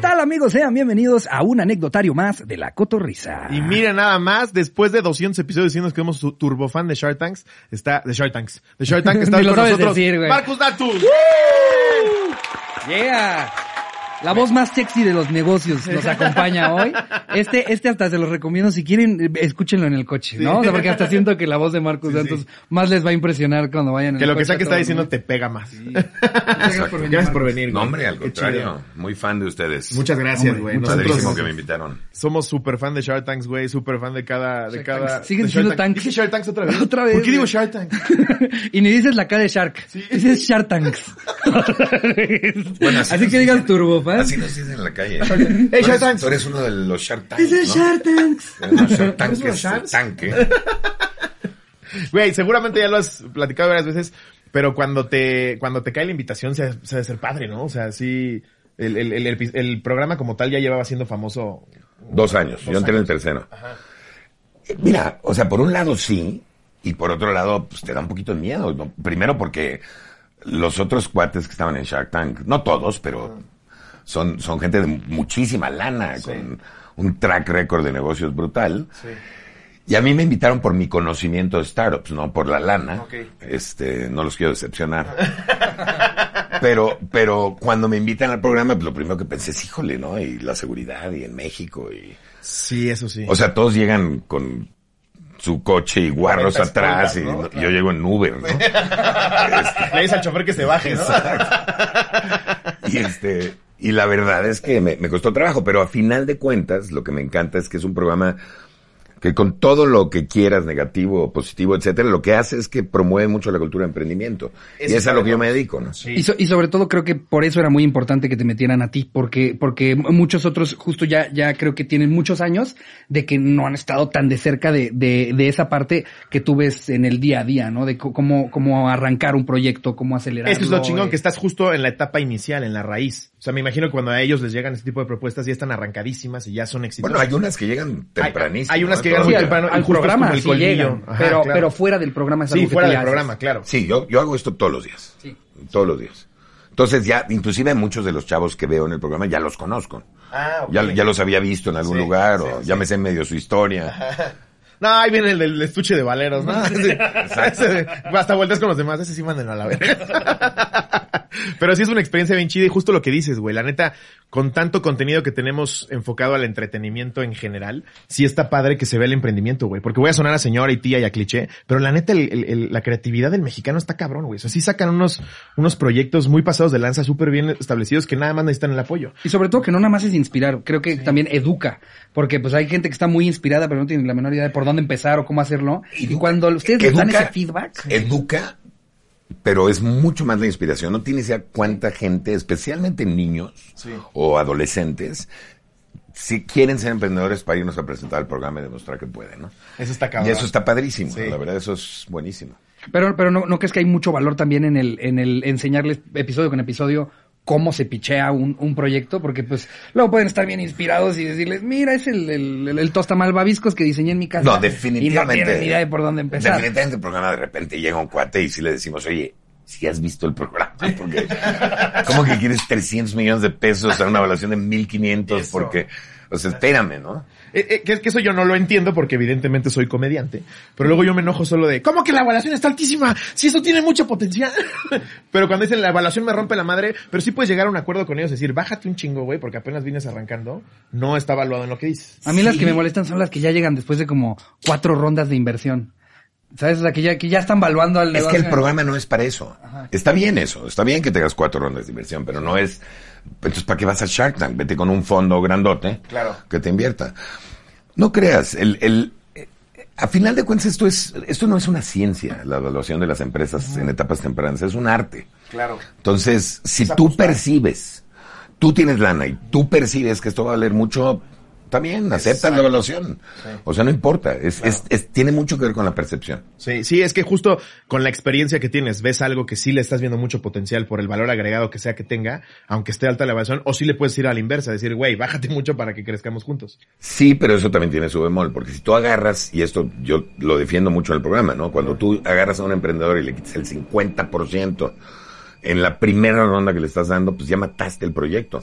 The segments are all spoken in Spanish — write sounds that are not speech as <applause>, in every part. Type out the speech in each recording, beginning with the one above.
tal amigos? Sean bienvenidos a un anecdotario más de la Cotorrisa. Y mira nada más, después de 200 episodios diciendo que somos su turbofan de Shark Tanks, está, de Shark Tanks, de Shark <laughs> Tank está lo con nosotros, decir. Marcus Datus. Yeah. La voz más sexy de los negocios nos acompaña hoy. Este, este hasta se los recomiendo. Si quieren, eh, escúchenlo en el coche, ¿no? O sea, porque hasta siento que la voz de Marcus Sí, Santos sí. más les va a impresionar cuando vayan en Que el lo que coche sea que está diciendo te pega más. <laughs> Gracias por venir, Gracias por venir. No, güey. hombre, al contrario. Muy fan de ustedes. Muchas gracias, güey. Padrísimo que me invitaron. somos super fan de Shark Tanks, güey. Super fan de cada, de Shark cada. Tanks. Siguen siendo Tank. tanks. Dije Shark Tanks otra vez. Otra vez, ¿Por qué digo. Shark Tank? <laughs> y ni dices la K de Shark. Dices Shark Tanks. Bueno, así, así que digas dicen- Así nos dicen en la calle. Hey, Tú eres- Shark Tanks. Tú eres uno de los Shark Tanks, Dices ¿no? Shark Tanks. Los Shark Tanks ¿Eres unos es tanque. <laughs> Güey, seguramente ya lo has platicado varias veces, pero cuando te, cuando te cae la invitación se, se debe ser padre, ¿no? O sea, sí, el, el, el, el- el programa como tal ya llevaba siendo famoso. Dos años. Yo entré en el tercero. Eh, Mira, o sea, por un lado sí, y por otro lado, pues te da un poquito de miedo. ¿no? Primero porque los otros cuates que estaban en Shark Tank, no todos, pero son, son gente de muchísima lana, con un track record de negocios brutal. Y a mí me invitaron por mi conocimiento de startups, no por la lana. Ok. Este, no los quiero decepcionar. <laughs> pero, pero cuando me invitan al programa, pues lo primero que pensé es, híjole, ¿no? Y la seguridad, y en México, y... Sí, eso sí. O sea, todos llegan con su coche y guarros 40 atrás, y yo llego en Uber, ¿no? <laughs> Le dices al chofer que se baje, ¿no? y este, y la verdad es que me, me costó trabajo, pero a final de cuentas, lo que me encanta es que es un programa que con todo lo que quieras, negativo o positivo, etcétera, lo que hace es que promueve mucho la cultura de emprendimiento. Eso y es a lo que yo me dedico, ¿no? Sí. Y, so- y sobre todo creo que por eso era muy importante que te metieran a ti, porque, porque muchos otros justo ya, ya creo que tienen muchos años de que no han estado tan de cerca de, de, de esa parte que tú ves en el día a día, ¿no? De cómo, cómo arrancar un proyecto, cómo acelerarlo. Eso es lo chingón, eh. que estás justo en la etapa inicial, en la raíz. O sea, me imagino que cuando a ellos les llegan este tipo de propuestas ya están arrancadísimas y ya son exitosas. Bueno, hay unas que llegan tempranísimo. hay unas que muy al, temprano es programa el sí colmillo. llegan, Ajá, pero, claro. pero fuera del programa es Sí, que fuera tú del haces. programa, claro. Sí, yo, yo hago esto todos los días. Sí. Todos los días. Entonces ya, inclusive muchos de los chavos que veo en el programa ya los conozco. Ah, ok. Ya, ya los había visto en algún Sí, lugar sí, o sí. ya me sé medio su historia. No, ahí viene el del estuche de valeros, ¿no? Sí. <laughs> Ese- Hasta vueltas con los demás, ese sí manden a la verga. <laughs> Pero sí es una experiencia bien chida y justo lo que dices, güey. La neta, con tanto contenido que tenemos enfocado al entretenimiento en general, sí está padre que se vea el emprendimiento, güey. Porque voy a sonar a señora y tía y a cliché, pero la neta, el- el- el- la creatividad del mexicano está cabrón, güey. O sea, sí sacan unos, unos proyectos muy pasados de lanza, súper bien establecidos que nada más necesitan el apoyo. Y sobre todo que no nada más es inspirar, creo que también educa, porque pues hay gente que está muy inspirada pero no tiene la menor idea de por dónde empezar o cómo hacerlo. Y cuando ustedes les dan ese feedback, Educa, pero es mucho más la inspiración. No tienes idea cuánta gente, especialmente niños Sí. o adolescentes, si quieren ser emprendedores para irnos a presentar el programa y demostrar que pueden, ¿no? Eso está cabrón. Y eso está padrísimo, Sí. la verdad, eso es buenísimo. pero, pero no, no crees que hay mucho valor también en el, en el enseñarles episodio con episodio cómo se pichea un, un proyecto, porque pues luego pueden estar bien inspirados y decirles, mira, es el, el, el, el tostamal babiscos que diseñé en mi casa. No, definitivamente. Y no tienen ni idea de por dónde empezar. Definitivamente el programa de repente llega un cuate y si le decimos, oye, si has visto el programa, porque ¿cómo que quieres 300 millones de pesos a una evaluación de 1500? Eso. Porque, o sea, espérame, ¿no? Eh, eh, que, que eso yo no lo entiendo porque evidentemente soy comediante. Pero luego yo me enojo solo de, ¿cómo que la evaluación está altísima? Si eso tiene mucho potencial. <laughs> pero cuando dicen la evaluación me rompe la madre, pero sí puedes llegar a un acuerdo con ellos, decir, bájate un chingo, güey, porque apenas vienes arrancando, no está evaluado en lo que dices. A mí las que me molestan son las que ya llegan después de como cuatro rondas de inversión. ¿Sabes? O sea, que ya, que ya están valuando al Es que el programa no es para eso. Está bien eso, está bien que tengas cuatro rondas de inversión, pero no es... Entonces, ¿para qué vas a Shark Tank? Vete con un fondo grandote Claro. que te invierta. No creas, el, el, a final de cuentas esto es, esto no es una ciencia, la evaluación de las empresas en etapas tempranas, es un arte. Claro. Entonces, si tú percibes, tú tienes lana y tú percibes que esto va a valer mucho, también aceptas la evaluación. O sea, no importa, es, es, es- tiene mucho que ver con la percepción. Sí, sí, es que justo con la experiencia que tienes, ves algo que sí le estás viendo mucho potencial por el valor agregado que sea que tenga, aunque esté alta la evaluación, o sí le puedes ir a la inversa, decir, güey, bájate mucho para que crezcamos juntos. Sí, pero eso también tiene su bemol, porque si tú agarras, y esto yo lo defiendo mucho en el programa, ¿no? Cuando tú agarras a un emprendedor y le quitas el 50% en la primera ronda que le estás dando, pues ya mataste el proyecto.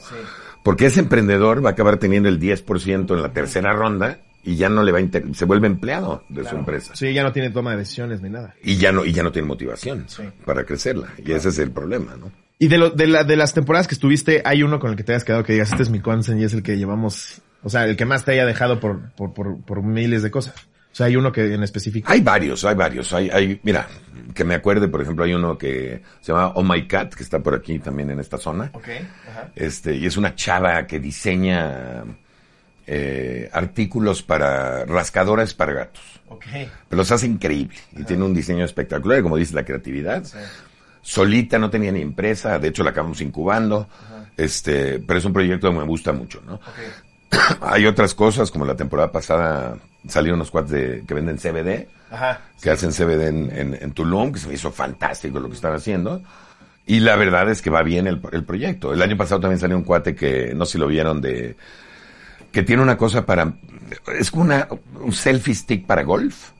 Porque ese emprendedor va a acabar teniendo el 10% en la tercera ronda y ya no le va a inter se vuelve empleado de su empresa. Sí, ya no tiene toma de decisiones ni nada. Y ya no, y ya no tiene motivación para crecerla. Y ese es el problema, ¿no? Y de, lo, de, la, de las temporadas que estuviste, ¿hay uno con el que te hayas quedado que digas, este es mi consen y es el que llevamos, o sea, el que más te haya dejado por, por, por, por miles de cosas? O sea, hay uno que en específico. Hay varios, hay varios. Hay, hay, mira, que me acuerde, por ejemplo, hay uno que se llama Oh My Cat, que está por aquí también en esta zona. Ok, ajá. Este, y es una chava que diseña eh, artículos para rascadores para gatos. Ok. Pero los hace increíble y tiene un diseño espectacular, y como dice la creatividad. Solita no tenía ni empresa, de hecho la acabamos incubando. Este, pero es un proyecto que me gusta mucho, ¿no? <clears throat> Hay otras cosas, como la temporada pasada salieron unos cuates de, que venden CBD, Ajá. que hacen CBD en, en, en Tulum, que se me hizo fantástico lo que están haciendo. Y la verdad es que va bien el, el proyecto. El año pasado también salió un cuate que, no sé si lo vieron, de, que tiene una cosa para, es como una, un selfie stick para golf,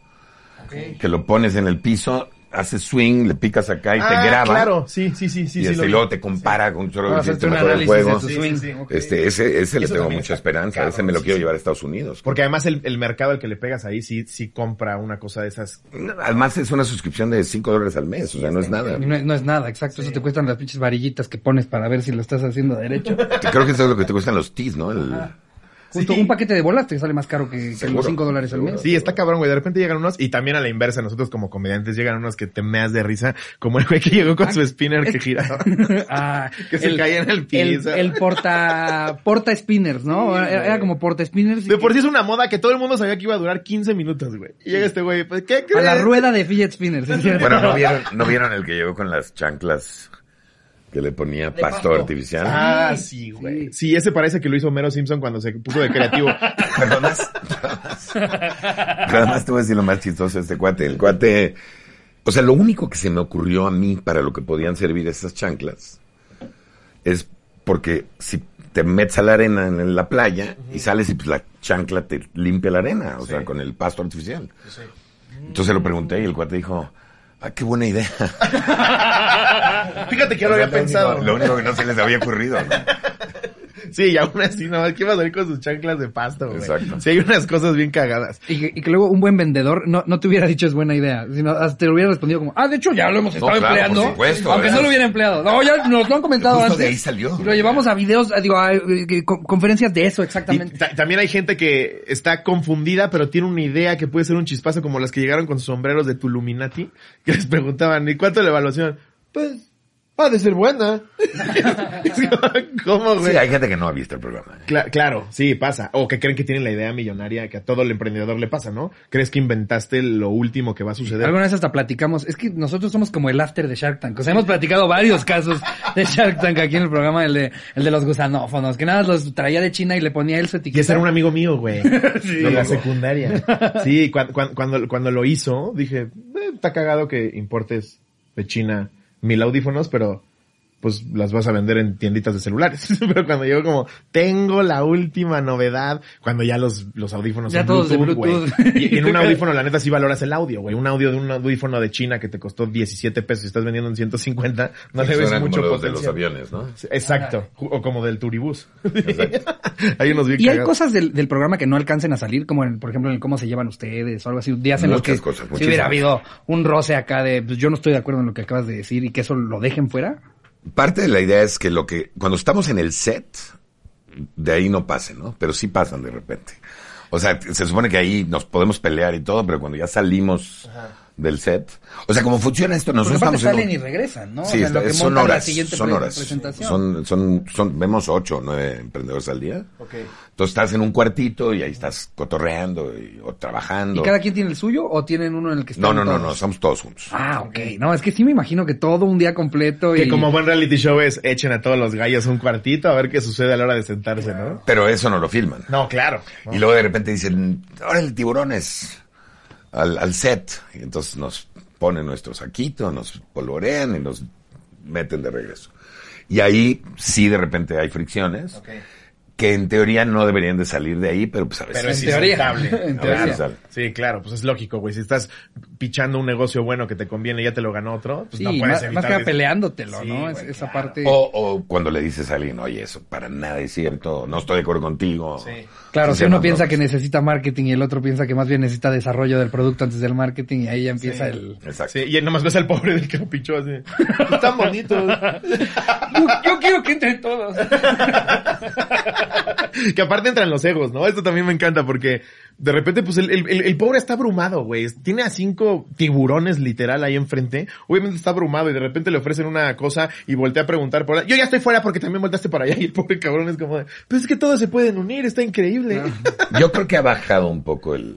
que lo pones en el piso, haces swing, le picas acá y Ah, te graba. claro, sí, sí, sí, sí. y sí, este, y luego te compara con solo Para el sistema de juego. Sí, swing. sí, sí, ok. Este, ese, ese le tengo mucha esperanza. cabrón, ese me lo sí, quiero sí. llevar a Estados Unidos. Porque además el, el mercado al que le pegas ahí sí, sí compra una cosa de esas. Además es una suscripción de 5 dólares al mes, o sea, no es nada. No, es- no es nada, exacto. Eso te cuestan las pinches varillitas que pones para ver si lo estás haciendo derecho. Creo que eso es lo que te cuestan los tees, ¿no? El- Justo un paquete de bolas te sale más caro que, los 5 dólares al mes. Sí, está cabrón, güey. De repente llegan unos, y también a la inversa, nosotros como comediantes llegan unos que te meas de risa, como el güey que llegó con su spinner que giraba. <laughs> Ah, Que se caía en el piso. El, porta, porta spinners, ¿no? Era, era como porta spinners. y De por que- sí es una moda que todo el mundo sabía que iba a durar 15 minutos, güey. Y llega este güey, pues, ¿qué A la rueda de fidget spinners. ¿es cierto? Bueno, ¿no vieron, ¿no vieron el que llegó con las chanclas que le ponía pasto, pasto. artificial? Ah, sí, güey. Sí, ese parece que lo hizo Mero Simpson cuando se puso de creativo. <laughs> Pero además te voy a decir lo más chistoso de este cuate. El cuate, o sea, lo único que se me ocurrió a mí para lo que podían servir esas chanclas es porque si te metes a la arena en la playa y sales y pues la chancla te limpia la arena, o sea, con el pasto artificial. Entonces lo pregunté y el cuate dijo, ah, qué buena idea. <laughs> <laughs> Fíjate que ya lo había pensado. Lo único que no se les había ocurrido. ¿no? <laughs> Sí, y aún así, no, ¿qué va a salir con sus chanclas de pasto, güey? Exacto. Sí, hay unas cosas bien cagadas. Y que, y que luego un buen vendedor no, no te hubiera dicho es buena idea, sino hasta te lo hubiera respondido como, ah, de hecho ya lo hemos estado claro, empleando. por supuesto, aunque eso no es- lo hubiera empleado. No, ya nos lo han comentado Justo antes. de ahí salió. Y lo llevamos a videos, a- digo, a, eh, con- conferencias de eso Y exactamente. ta- también hay gente que está confundida, pero tiene una idea que puede ser un chispazo, como las que llegaron con sus sombreros de Tuluminati, que les preguntaban, ¿y cuánto la evaluación? Pues, ha de ser buena. <laughs> ¿Cómo, güey? Sí, hay gente que no ha visto el programa. ¿eh? Cla- claro, sí, pasa. O que creen que tienen la idea millonaria que a todo el emprendedor le pasa, ¿no? Crees que inventaste lo último que va a suceder. Alguna vez hasta platicamos, es que nosotros somos como el after de Shark Tank, o sea, hemos platicado varios casos de Shark Tank aquí en el programa, el de, el de los gusanófonos, que nada los traía de China y le ponía él su Y etiqueta. ese era un amigo mío, güey. <laughs> de la secundaria. Sí, cuan- cuan- cuando, cuando lo hizo, dije, "Eh, está cagado que importes de China mil audífonos, pero pues las vas a vender en tienditas de celulares. <laughs> pero cuando llegó como, tengo la última novedad, cuando ya los, los audífonos Ya son todos de Bluetooth, güey. Bluetooth. Y, y en un <laughs> audífono, la neta, sí valoras el audio, güey. Un audio de un audífono de China que te costó 17 pesos y estás vendiendo en 150, no le ves mucho como los de los aviones, ¿no? Exacto. O como del turibús. <laughs> hay unos bien Y hay cagados. cosas del, del programa que no alcancen a salir, como en, por ejemplo, en el cómo se llevan ustedes o algo así. Días en los que cosas, si hubiera habido un roce acá de, pues yo no estoy de acuerdo en lo que acabas de decir y que eso lo dejen fuera. Parte de la idea es que lo que, cuando estamos en el set, de ahí no pase, ¿no? Pero sí pasan de repente. O sea, se supone que ahí nos podemos pelear y todo, pero cuando ya salimos del set, o sea, como funciona esto, nosotros estamos en salen un- y regresan, ¿no? Sí, o sea, en lo que son la horas, siguiente son horas. presentación. Son, son, son, vemos ocho o nueve emprendedores al día. Ok. Entonces estás en un cuartito y ahí estás cotorreando y- o trabajando. ¿Y cada quien tiene el suyo o tienen uno en el que están No, no, no, todos? no, estamos todos juntos. Ah, ok. No, es que sí me imagino que todo un día completo y... Que como buen reality show es echen a todos los gallos un cuartito a ver qué sucede a la hora de sentarse, ¿no? Pero eso no lo filman. No, claro. Y luego de repente dicen, ahora el tiburones al, al set. Entonces nos ponen nuestro saquito, nos polvorean y nos meten de regreso. Y ahí sí de repente hay fricciones. Que en teoría no deberían de salir de ahí, pero pues a veces. Pero es En teoría. insustable. En teoría. sale. Sí, claro, pues es lógico, güey. Si estás pichando un negocio bueno que te conviene y ya te lo ganó otro, pues Sí, no puedes más, evitar más que peleándotelo, Sí, ¿no? Esa parte. O, o cuando le dices a alguien, oye, eso para nada es cierto, no estoy de acuerdo contigo. Sí. Claro, si uno no, piensa que necesita marketing y el otro piensa que más bien necesita desarrollo del producto antes del marketing y ahí ya empieza Sí. el... Exacto. Sí, y nomás ves al pobre del que lo pichó así. Están bonitos. <laughs> Yo, yo quiero que entre todos. <laughs> <laughs> que aparte entran los egos, ¿no? Esto también me encanta porque de repente, pues el, el, el- pobre está abrumado, güey. Tiene a cinco tiburones literal ahí enfrente. Obviamente está abrumado y de repente le ofrecen una cosa y voltea a preguntar por allá. Yo ya estoy fuera porque también volteaste para allá y el pobre cabrón es como de, pues es que todos se pueden unir, está increíble. <laughs> Yo creo que ha bajado un poco el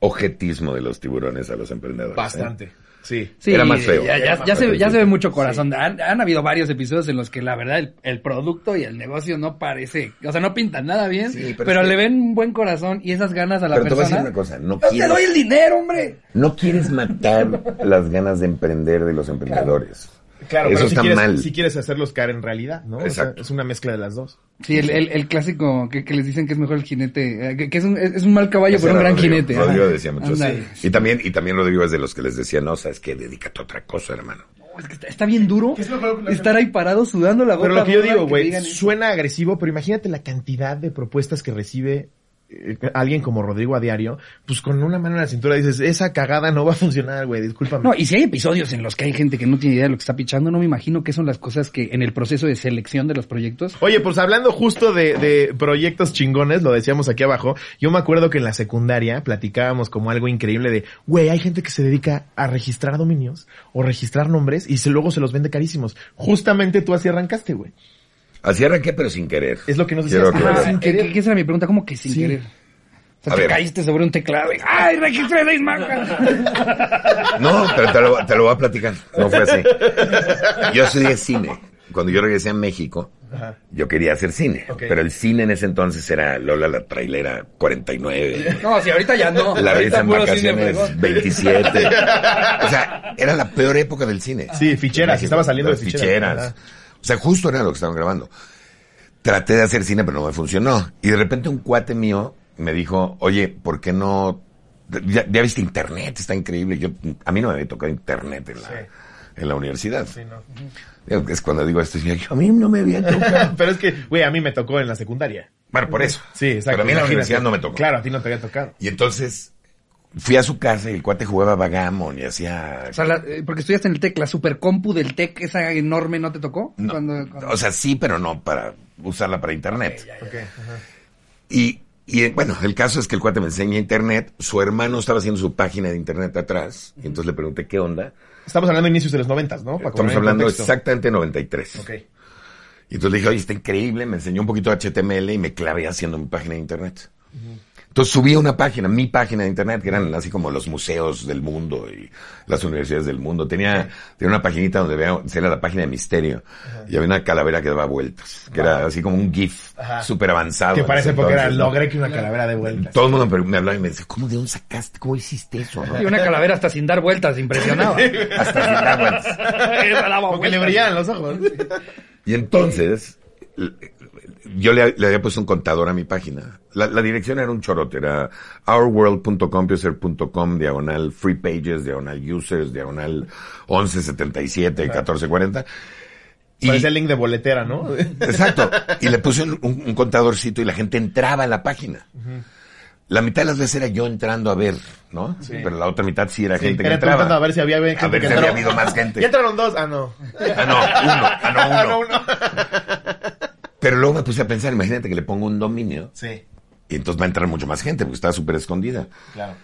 ojetismo de los tiburones a los emprendedores. ¿eh? Sí. Sí, Era más feo. Ya, se, ya ve mucho corazón. Han, han habido varios episodios en los que la verdad el, el producto y el negocio no parece, o sea, no pintan nada bien, Sí, pero, pero es que- le ven un buen corazón y esas ganas a la Pero te voy a persona. decir una cosa, no te doy el dinero, hombre. no quieres matar las ganas de emprender de los emprendedores. Claro, Eso pero si está quieres, mal. si quieres hacerlos caer en realidad, ¿no? O sea, es una mezcla de las dos. Sí, el, el, el clásico que, que les dicen que es mejor el jinete, eh, que, que es, un, es un mal caballo, Ese pero un gran Rodrigo. jinete. Rodrigo decía mucho así. Y también, y también Rodrigo es de los que les decía, no, sabes que dedícate a otra cosa, hermano. No, es que está, está bien duro es estar ahí parado sudando la gota. Pero lo que yo digo, güey, suena agresivo, pero imagínate la cantidad de propuestas que recibe alguien como Rodrigo a diario, pues con una mano en la cintura dices, esa cagada no va a funcionar, güey, discúlpame. No, y si hay episodios en los que hay gente que no tiene idea de lo que está pichando, no me imagino qué son las cosas que en el proceso de selección de los proyectos. Oye, pues hablando justo de, de proyectos chingones, lo decíamos aquí abajo, yo me acuerdo que en la secundaria platicábamos como algo increíble de, güey, hay gente que se dedica a registrar dominios o registrar nombres y se, luego se los vende carísimos. Justamente tú así arrancaste, güey. Así arranqué, pero sin querer. Es lo que nos decías. Ajá. sin ¿qué- querer. qué- qué esa era mi pregunta? ¿Cómo que sin Sí. querer? O sea, A te ver. caíste sobre un teclado y ¡ay, registré seis <laughs> marcas! No, pero te lo, te lo voy a platicar. No fue así. Yo estudié cine. Cuando yo regresé a México, Ajá. yo quería hacer cine. Pero el cine en ese entonces era Lola la trailera 49. No, si ahorita ya no. La Ahorita revista en cine vacaciones fregón. 27. O sea, era la peor época del cine. Sí, ficheras, estaba saliendo de las ficheras. O sea, justo era lo que estaban grabando. Traté de hacer cine, pero no me funcionó. Y de repente un cuate mío me dijo, oye, ¿por qué no? Ya, ya viste internet, está increíble. Yo, a mí no me había tocado internet en la, Sí. en la universidad. Sí, no. Es cuando digo esto, yo, a mí no me había <laughs> tocado. Pero es que, güey, a mí me tocó en la secundaria. bueno, por eso. Sí, exacto. Pero a mí en la universidad no me tocó. Claro, a ti no te había tocado. Y entonces fui a su casa y el cuate jugaba Vagamon y hacía... O sea, la- eh, porque estudiaste en el TEC, la supercompu del TEC, esa enorme, ¿no te tocó? No, Cuando- cuando- O sea, sí, pero no para usarla para internet. Ok, ajá. Y, y bueno, el caso es que el cuate me enseña internet, su hermano estaba haciendo su página de internet atrás, y entonces le pregunté qué onda. Estamos hablando de inicios de los noventas, ¿no? Para Estamos hablando exactamente de 93. Ok. Y entonces le dije, oye, está increíble, me enseñó un poquito de HTML y me clavé haciendo mi página de internet. Entonces subí una página, mi página de internet, que eran así como los museos del mundo y las universidades del mundo. Tenía, tenía una paginita donde veo, era la página de misterio. Y había una calavera que daba vueltas, que era así como un GIF súper avanzado. Que parece porque era logré que una calavera de vueltas. Todo el mundo me, me hablaba y me decía, ¿cómo de dónde sacaste? ¿Cómo hiciste eso? no?" Y una calavera hasta sin dar vueltas, impresionaba. <laughs> Hasta sin dar vueltas. <laughs> Esa daba Porque le vueltas. brillaban los ojos. Y entonces, yo le, le había puesto un contador a mi página. La, la dirección era un chorote, era ourworld.compuser.com, diagonal free pages, diagonal users, diagonal 1177, 1440. Y, Parece el link de boletera, ¿no? <laughs> exacto. Y le puse un, un- un contadorcito y la gente entraba a la página. La mitad de las veces era yo entrando a ver, ¿no? Pero la otra mitad sí era Sí, gente que entraba. a ver si había gente A ver que si había habido más gente. Ya entraron dos. Ah, no. Ah, no, uno. Ah, no, <laughs> uno. Ah, no, uno. <laughs> Pero luego me puse a pensar, imagínate que le pongo un dominio Sí, y entonces va a entrar mucho más gente porque estaba súper escondida. claro.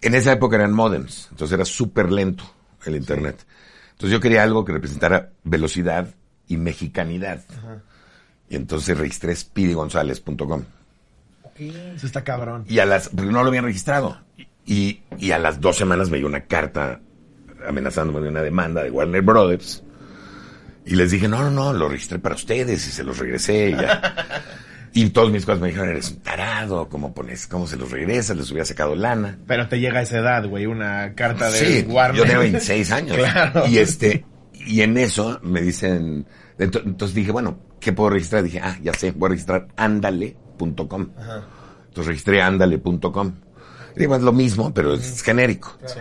En esa época eran modems, entonces era súper lento el internet. Entonces yo quería algo que representara velocidad y mexicanidad. Y entonces registré speedygonzalez.com. Eso está cabrón. Y a las, porque no lo habían registrado. Y, y a las dos semanas me dio una carta amenazándome de una demanda de Warner Brothers. Y les dije, no, no, no, lo registré para ustedes y se los regresé y ya. <laughs> y todos mis cosas me dijeron, eres un tarado, ¿cómo pones, cómo se los regresas? Les hubiera sacado lana. Pero te llega a esa edad, güey, una carta de Sí, Warner. yo tengo 26 años. <laughs> Claro. Y este, y en eso me dicen, ento- entonces dije, bueno, ¿qué puedo registrar? Dije, ah, ya sé, voy a registrar andale.com. Entonces registré andale.com. Digo, es lo mismo, pero es genérico. Sí.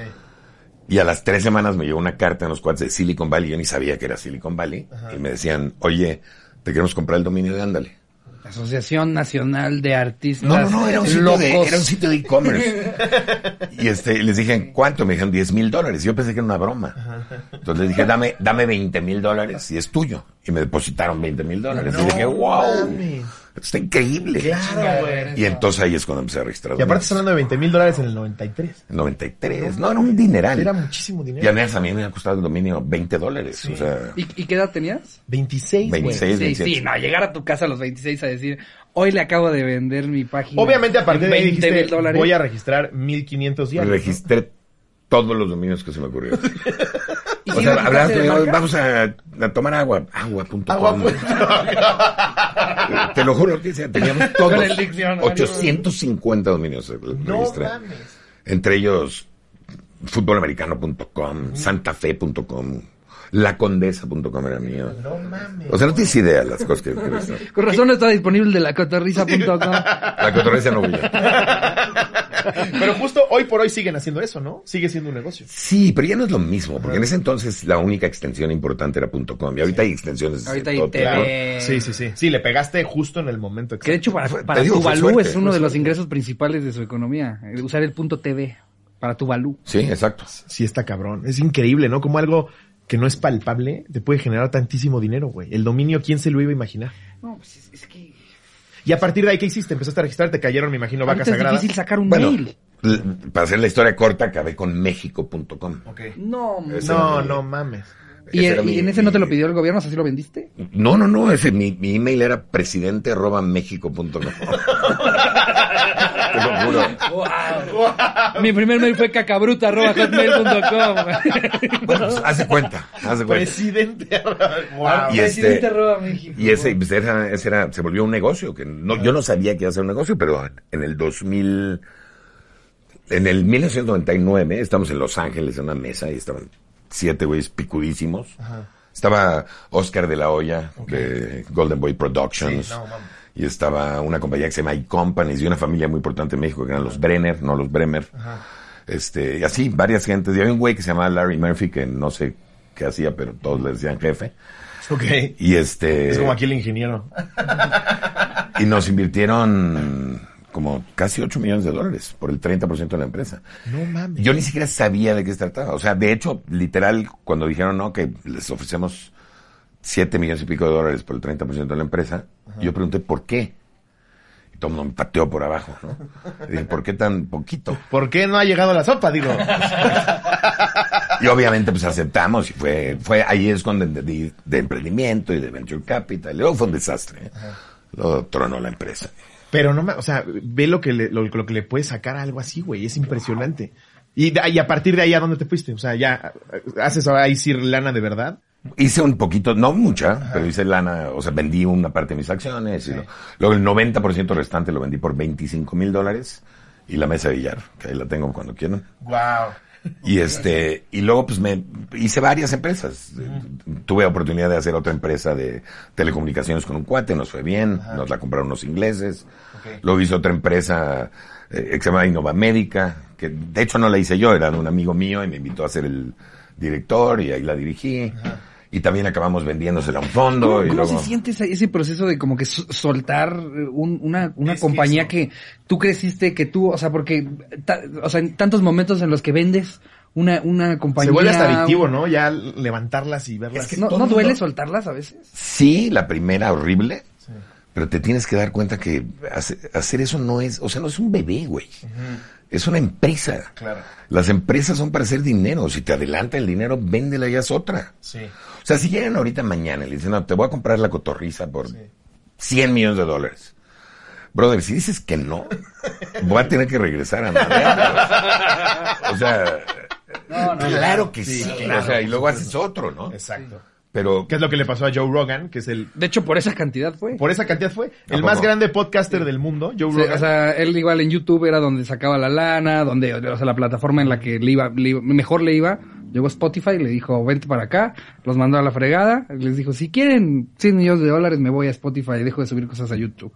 Y a las tres semanas me llegó una carta en los cuates de Silicon Valley. Yo ni sabía que era Silicon Valley. Y me decían, oye, te queremos comprar el dominio de Ándale. Asociación Nacional de Artistas No, no, no, era un sitio de, Locos. era un sitio de e-commerce. <laughs> y este, les dije, ¿cuánto? Me dijeron 10 mil dólares. Yo pensé que era una broma. Entonces les dije, dame, dame 20 mil dólares y es tuyo. Y me depositaron 20 mil dólares. y dije, wow, mames. Está increíble. Claro, güey. Y entonces ahí es cuando empecé a registrar. Y aparte estás hablando de 20 mil dólares en el 93. 93. No, era un dineral. Era muchísimo dinero. Y a mí también me ha costado el dominio 20 dólares. O sea, ¿Y, y qué edad tenías? 26, güey. 26. Sí, 27. sí, no, llegar a tu casa a los 26 a decir, hoy le acabo de vender mi página. Obviamente a partir de ahí 20 dijiste, mil dólares. voy a registrar 1500 diarios. ¿no? registré todos los dominios que se me ocurrieron. <laughs> ¿Y o si sea, de vamos a, a tomar agua. Agua.com. Agua, pues. Te lo juro que teníamos todos. Con el diccionario. 850 dominios No. Entre ellos futbolamericano.com, santafe.com, lacondesa.com era mío. No mames. O sea, no tienes idea las cosas que... Con razón no está disponible de la cotorriza.com. La cotorrecia no brilla. Pero justo hoy por hoy siguen haciendo eso, ¿no? Sigue siendo un negocio. Sí, pero ya no es lo mismo, porque en ese entonces la única extensión importante era .com y ahorita hay extensiones. de Ahorita hay TV. Sí, sí, sí. Sí, le pegaste justo en el momento Que de exacto. hecho para, para digo, fue Tuvalu suerte, es uno de los ingresos principales de su economía. el usar el punto TV para Tuvalu. Sí, exacto. Sí, está cabrón. Es increíble, ¿no? Como algo que no es palpable te puede generar tantísimo dinero, güey. El dominio, ¿quién se lo iba a imaginar? No, pues es, es que... Y a partir de ahí, ¿qué hiciste? Empezaste a registrar, te cayeron, me imagino, vacas Ahorita es sagradas. difícil sacar un Bueno, mail. para hacer la historia corta, acabé con México.com. Ok. No, Ese No, no mames. ¿Y, ese era y mi- en ese no te lo pidió el gobierno? ¿Así lo vendiste? No, no, no, ese, mi, mi email era presidente arroba méxico.com. <laughs> Te lo juro. Mi primer mail fue cacabruta.hotmail.com. Bueno, pues, hace cuenta, hace cuenta. Presidente. wow. Y este- Presidente arroba México. Y ese, pues, era, ese era, se volvió un negocio, que no, yo no sabía que iba a ser un negocio, pero en el 2000, en el 1999, estamos en Los Ángeles en una mesa y estaban siete güeyes picudísimos. Estaba Oscar de la Hoya, de Golden Boy Productions. Sí, no, mames. y estaba una compañía que se llama iCompanies y una familia muy importante en México que eran los Brenner, no los Bremer. Este, y así, varias gentes. Y había un güey que se llamaba Larry Murphy que no sé qué hacía, pero todos le decían jefe. Ok. Y este. Es como aquí el ingeniero. Y nos invirtieron como casi 8 millones de dólares por el 30% de la empresa. No mames. Yo ni siquiera sabía de qué se trataba. O sea, de hecho, literal, cuando dijeron no, que les ofrecemos 7 millones y pico de dólares por el 30% de la empresa, yo pregunté por qué. Y todo el mundo me pateó por abajo, ¿no? Y dije, ¿por qué tan poquito? ¿Por qué no ha llegado la sopa? Digo. Y obviamente pues aceptamos y fue, fue ahí es cuando entendí de emprendimiento y de venture capital. Luego fue un desastre. ¿eh? Luego tronó la empresa. Pero no, o sea, ve lo que le, lo, lo que le puede sacar a algo así, güey. Es impresionante. Y, y a partir de ahí, ¿a dónde te fuiste? O sea, ya, ¿haces ahí sí lana de verdad? Hice un poquito, no mucha, pero hice lana, o sea, vendí una parte de mis acciones. Y lo- luego el 90% restante lo vendí por 25 mil dólares. Y la mesa de billar, que ahí la tengo cuando quieran. Wow. <laughs> Y este, y luego pues me hice varias empresas. Tuve oportunidad de hacer otra empresa de telecomunicaciones con un cuate, nos fue bien, nos la compraron unos ingleses. Luego hice otra empresa eh, que se llama Innova Médica, que de hecho no la hice yo, era de un amigo mío y me invitó a ser el director y ahí la dirigí. Y también acabamos vendiéndosela a un fondo. ¿Cómo, y cómo luego... se siente ese, ese proceso de como que so- soltar eh, un- una, una que compañía eso- que, tú creciste, que tú, o sea, porque, ta- o sea, en tantos momentos en los que vendes una, una compañía. Se vuelve hasta adictivo, ¿no? Ya levantarlas y verlas. Es que ¿No, ¿no mundo- duele soltarlas a veces? Sí, la primera horrible. Pero te tienes que dar cuenta que hace- hacer eso no es, o sea, no es un bebé, güey. Es una empresa. Claro. Las empresas son para hacer dinero. Si te adelanta el dinero, véndela ya es otra. Sí. O sea, si llegan ahorita mañana y le dicen, no, te voy a comprar la cotorriza por 100 millones de dólares. Brother, si dices que no, voy a tener que regresar a madrearlos. O sea, claro que sí. claro, o sea, y luego haces otro, ¿no? Exacto. Pero ¿Qué es lo que le pasó a Joe Rogan? Que es el... De hecho, por esa cantidad fue. Por esa cantidad fue el ¿A más grande podcaster del mundo, Joe Sí, Rogan. o sea, él igual en YouTube era donde sacaba la lana, donde, o sea, la plataforma en la que le iba, le iba- mejor le iba, Llegó Spotify, le dijo, vente para acá, los mandó a la fregada, les dijo, si quieren 100 millones de dólares, me voy a Spotify y dejo de subir cosas a YouTube.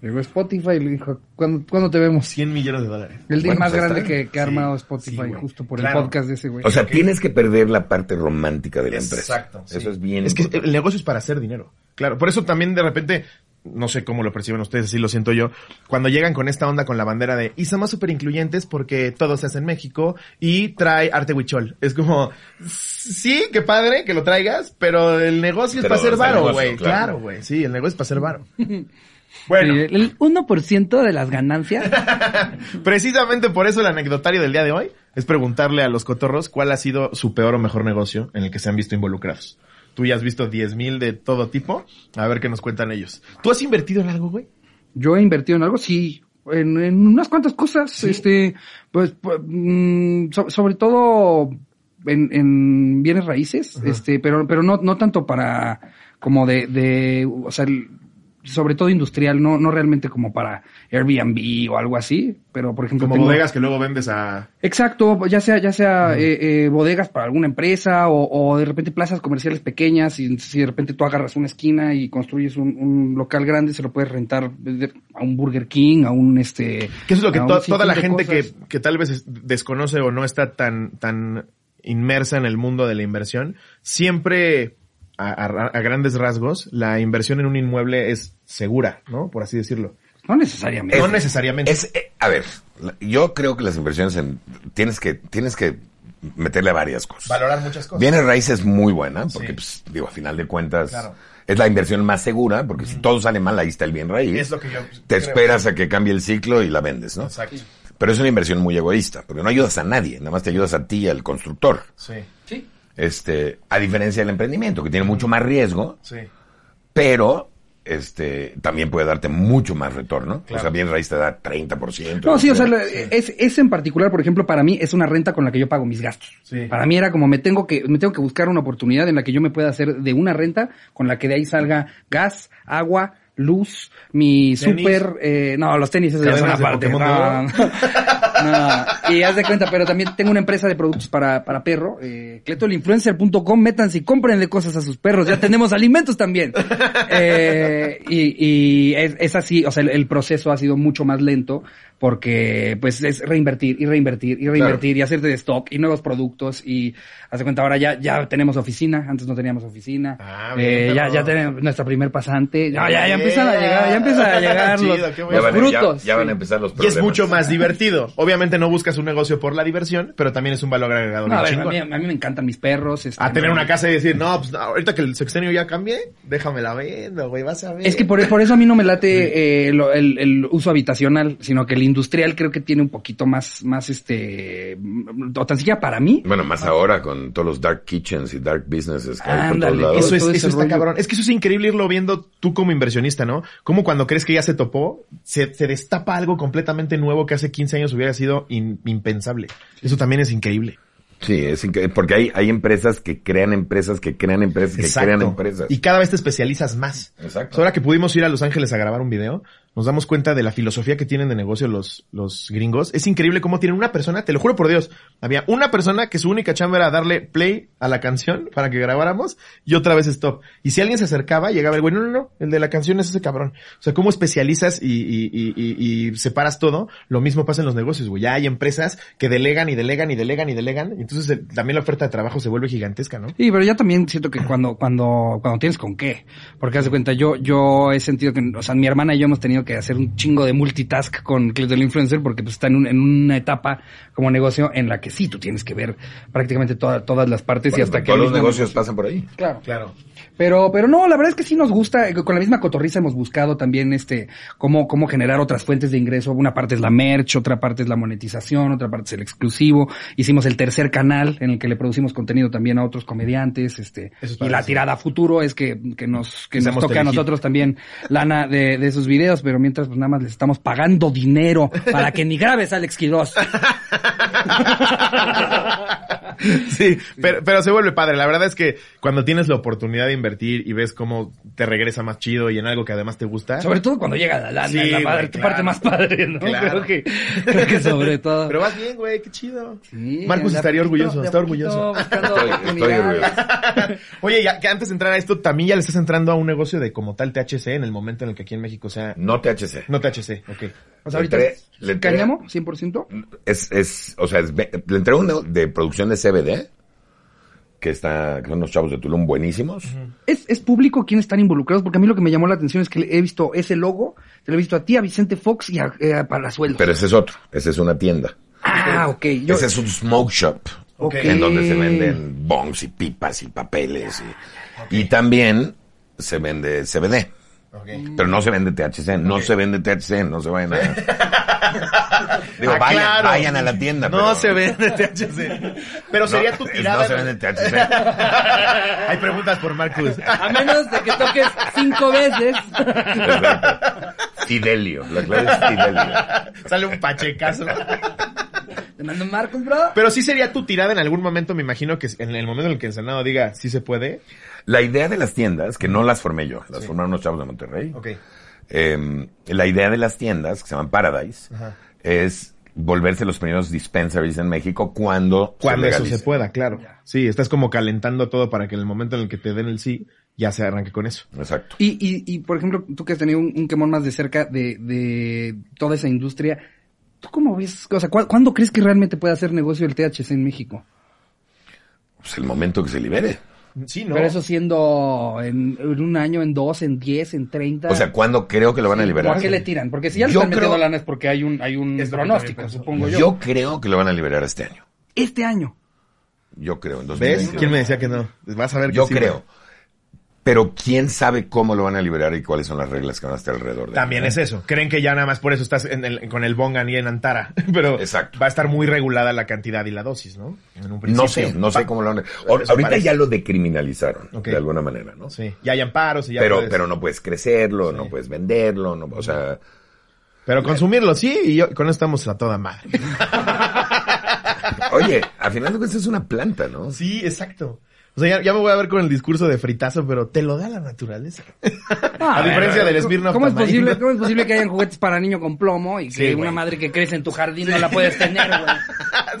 Llegó Spotify y le dijo, ¿cuándo, ¿cuándo te vemos? 100 millones de dólares. El día Bueno, más pues, grande que, que ha Sí, armado Spotify, sí, justo por Claro. el podcast de ese güey. O sea, tienes que perder la parte romántica de la empresa. Exacto. sí. Eso es bien. Es que el negocio es para hacer dinero. Claro. Por eso también de repente, no sé cómo lo perciben ustedes, así lo siento yo, cuando llegan con esta onda con la bandera de, y somos súper incluyentes porque todo se hace en México y trae arte huichol. Es como, sí, qué padre que lo traigas, pero el negocio es para el varo, güey. claro. Claro, güey. Sí, el negocio es para hacer varo. <laughs> Bueno, Sí, el 1% de las ganancias. <laughs> precisamente por eso el anecdotario del día de hoy es preguntarle a los cotorros cuál ha sido su peor o mejor negocio en el que se han visto involucrados. Tú ya has visto 10 mil de todo tipo. A ver qué nos cuentan ellos. ¿Tú has invertido en algo, güey? Yo he invertido en algo, sí, en, en unas cuantas cosas, este, pues, pues, mm, so- sobre todo en, en bienes raíces, este, pero, pero no, no tanto para, como de, de, o sea, el- sobre todo industrial, no, no realmente como para Airbnb o algo así, pero por ejemplo Como tengo- bodegas que luego vendes a... Exacto, ya sea, ya sea eh, eh, bodegas para alguna empresa o, o de repente plazas comerciales pequeñas y si de repente tú agarras una esquina y construyes un, un local grande, se lo puedes rentar a un Burger King, a un este... Que eso es lo que to- toda la gente que, que tal vez es- desconoce o no está tan, tan inmersa en el mundo de la inversión, siempre a, a- a grandes rasgos, la inversión en un inmueble es segura, ¿no? Por así decirlo. No necesariamente. no necesariamente. Es, eh, a ver, yo creo que las inversiones en, tienes que, tienes que meterle a varias cosas. Valorar muchas cosas. Bienes raíces es muy buena, porque, Sí. pues, digo, a final de cuentas, Claro. es la inversión más segura, porque si todo sale mal, ahí está el bien raíz. Es lo que yo Te creo. esperas a que cambie el ciclo y la vendes, ¿no? Exacto. Pero es una inversión muy egoísta, porque no ayudas a nadie, nada más te ayudas a ti y al constructor. Sí. Este, a diferencia del emprendimiento, que tiene mucho más riesgo, sí. pero este también puede darte mucho más retorno. Claro. O sea, bien raíz te da 30%. No, sí, o sea, es, ese en particular, por ejemplo, para mí es una renta con la que yo pago mis gastos. Sí. Para mí era como me tengo que, me tengo que buscar una oportunidad en la que yo me pueda hacer de una renta con la que de ahí salga gas, agua, luz, mi Tenis. súper, eh, no, los tenis, eso ya es una parte. No, <laughs> no. Y haz de cuenta, pero también tengo una empresa de productos para, para perro, eh, cletolinfluencer.com, métanse y cómprenle cosas a sus perros, ya tenemos alimentos también. Eh, y y es, es así, o sea, el proceso ha sido mucho más lento porque pues es reinvertir y reinvertir y reinvertir y hacerte de stock y nuevos productos y haz de cuenta ahora ya ya tenemos oficina, antes no teníamos oficina. Ah, Eh, ya ya tenemos nuestra primer pasante. Ya ya, ya empiezan a llegar, ya empiezan a <laughs> llegar Chido, los, van, ya- frutos. ya van a empezar los Y problemas. es mucho más <laughs> divertido. Obviamente no buscas un negocio por la diversión, pero también es un valor agregado No, a, ver, a, mí, a mí me encantan mis perros. este, A tener una casa y decir, no, pues ahorita que el sexenio ya cambie, déjame la vendo, güey, vas a ver. Es que por, por eso a mí no me late eh, lo- el, el uso habitacional, sino que el industrial creo que tiene un poquito más, más este, o tan siquiera para mí. Bueno, más ahora con todos los dark kitchens y dark businesses que hay por todos lados. Eso es, eso está cabrón. Es que eso es increíble irlo viendo tú como inversionista, ¿no? Como cuando crees que ya se topó, se, se destapa algo completamente nuevo que hace 15 años hubiera sido in- impensable. Eso también es increíble. Sí, es increíble, porque hay, hay empresas que crean empresas, que crean empresas, que crean empresas. Y cada vez te especializas más. Exacto. Ahora que pudimos ir a Los Ángeles a grabar un video, nos damos cuenta de la filosofía que tienen de negocio los, los gringos. Es increíble cómo tienen una persona, te lo juro por Dios, había una persona que su única chamba era darle play a la canción <laughs> para que grabáramos y otra vez stop. Y si alguien se acercaba, llegaba el güey, no, no, no, el de la canción es ese cabrón. O sea, cómo especializas y, y, y, y, separas todo, lo mismo pasa en los negocios, güey. Ya hay empresas que delegan y delegan y delegan y delegan, y entonces el- también la oferta de trabajo se vuelve gigantesca, ¿no? Sí, pero ya también siento que cuando, cuando, cuando tienes con qué. Porque haz de cuenta, yo, yo he sentido que, o sea, mi hermana y yo hemos tenido que hacer un chingo de multitask con del Influencer porque pues está en, un- en una etapa como negocio en la que sí, tú tienes que ver prácticamente toda- todas las partes y hasta que... todos los negocios negocio- pasan por ahí. Claro. Claro. Pero, pero no, la verdad es que sí nos gusta, eh, con la misma cotorriza hemos buscado también este, cómo, cómo generar otras fuentes de ingreso. Una parte es la merch, otra parte es la monetización, otra parte es el exclusivo. Hicimos el tercer canal en el que le producimos contenido también a otros comediantes, este, Eso es y la tirada a futuro es que, que nos, que nos toque a nosotros también lana de, de esos videos, pero mientras pues nada más les estamos pagando dinero para que ni grabes Alex Quiroz. <laughs> <laughs> Sí, pero, pero se vuelve padre. La verdad es que cuando tienes la oportunidad de invertir y ves cómo te regresa más chido y en algo que además te gusta. Sobre todo cuando llega la lana, Sí, la güey, padre- claro. parte más padre, ¿no? Claro. Creo que, <laughs> creo que sobre todo. Pero vas bien, güey, qué chido. Sí, Marcus estaría poquito, orgulloso, está poquito, orgulloso. Estoy- estoy orgulloso. <laughs> Oye, ya que antes de entrar a esto, también ya le estás entrando a un negocio de como tal THC en el momento en el que aquí en México sea... No THC. No THC, ok. O sea, ahorita cáñamo, 100%. Es, es, o sea, es, le entré uno de producción de CBD, que está, que son unos chavos de Tulum buenísimos. ¿Es, ¿Es público quiénes están involucrados? Porque a mí lo que me llamó la atención es que he visto ese logo, te lo he visto a ti, a Vicente Fox y a, eh, a Palazuelos. Pero ese es otro, ese es una tienda. ah, ok. Yo, Ese es un smoke shop. Ok. En donde se venden bongs y pipas y papeles. Y, y también se vende CBD. Pero no se vende THC, no se vende THC, no se vayan a... <laughs> Digo, Ah, vayan, claro. vayan a la tienda. No pero- se vende THC. Pero No, sería tu tirada. No se vende THC. <laughs> Hay preguntas por Marcus. a menos de que toques cinco veces. Exacto. Fidelio, la clave es Fidelio. Sale un pachecazo. Te mando Marcos, bro. Pero sí sería tu tirada en algún momento, me imagino que en el momento en el que el Senado diga sí se puede. La idea de las tiendas, que no las formé yo, las formaron unos chavos de Monterrey. Ok. Eh, la idea de las tiendas, que se llaman Paradise, Ajá. es volverse los primeros dispensaries en México cuando, Cuando eso se pueda, claro. Sí, estás como calentando todo para que en el momento en el que te den el sí, ya se arranque con eso. Exacto. Y, y, y, por ejemplo, tú que has tenido un, un quemón más de cerca de, de toda esa industria, ¿tú cómo ves? O sea, ¿cu- ¿cuándo crees que realmente puede hacer negocio el THC en México? Pues el momento que se libere. Sí, ¿no? Pero eso siendo en, en un año, en dos, en diez, en treinta. O sea, ¿cuándo creo que lo van a ¿o liberar? ¿A qué le tiran? Porque si ya le están metiendo creo- lana es porque hay un, hay un Es pronóstico, supongo yo. Yo creo que lo van a liberar este año. Este año. Yo creo, en ¿Ves? 2022. ¿Quién me decía que no? Vas a ver que Yo sí, creo. Pero quién sabe cómo lo van a liberar y cuáles son las reglas que van a estar alrededor de También él. es eso. Creen que ya nada más por eso estás en el- con el Bongan y en Antara. <laughs> Pero Exacto. va a estar muy regulada la cantidad y la dosis, ¿no? En un No principio. sé, no sé cómo lo van a... Ahorita parece. ya lo decriminalizaron, de alguna manera, ¿no? Sí, ya hay amparos y ya pero, puedes- pero no puedes crecerlo, no puedes venderlo, no, o sea... Pero consumirlo sí y yo, con eso estamos a toda madre. <laughs> Oye, al final de cuentas es una planta, ¿no? Sí, exacto. O sea, ya, ya me voy a ver con el discurso de fritazo, pero te lo da la naturaleza. a diferencia del Smirnoff ¿Cómo es, posible, ¿Cómo es posible que hayan juguetes para niño con plomo y que Sí, una güey. madre que crece en tu jardín no la puedes tener, güey?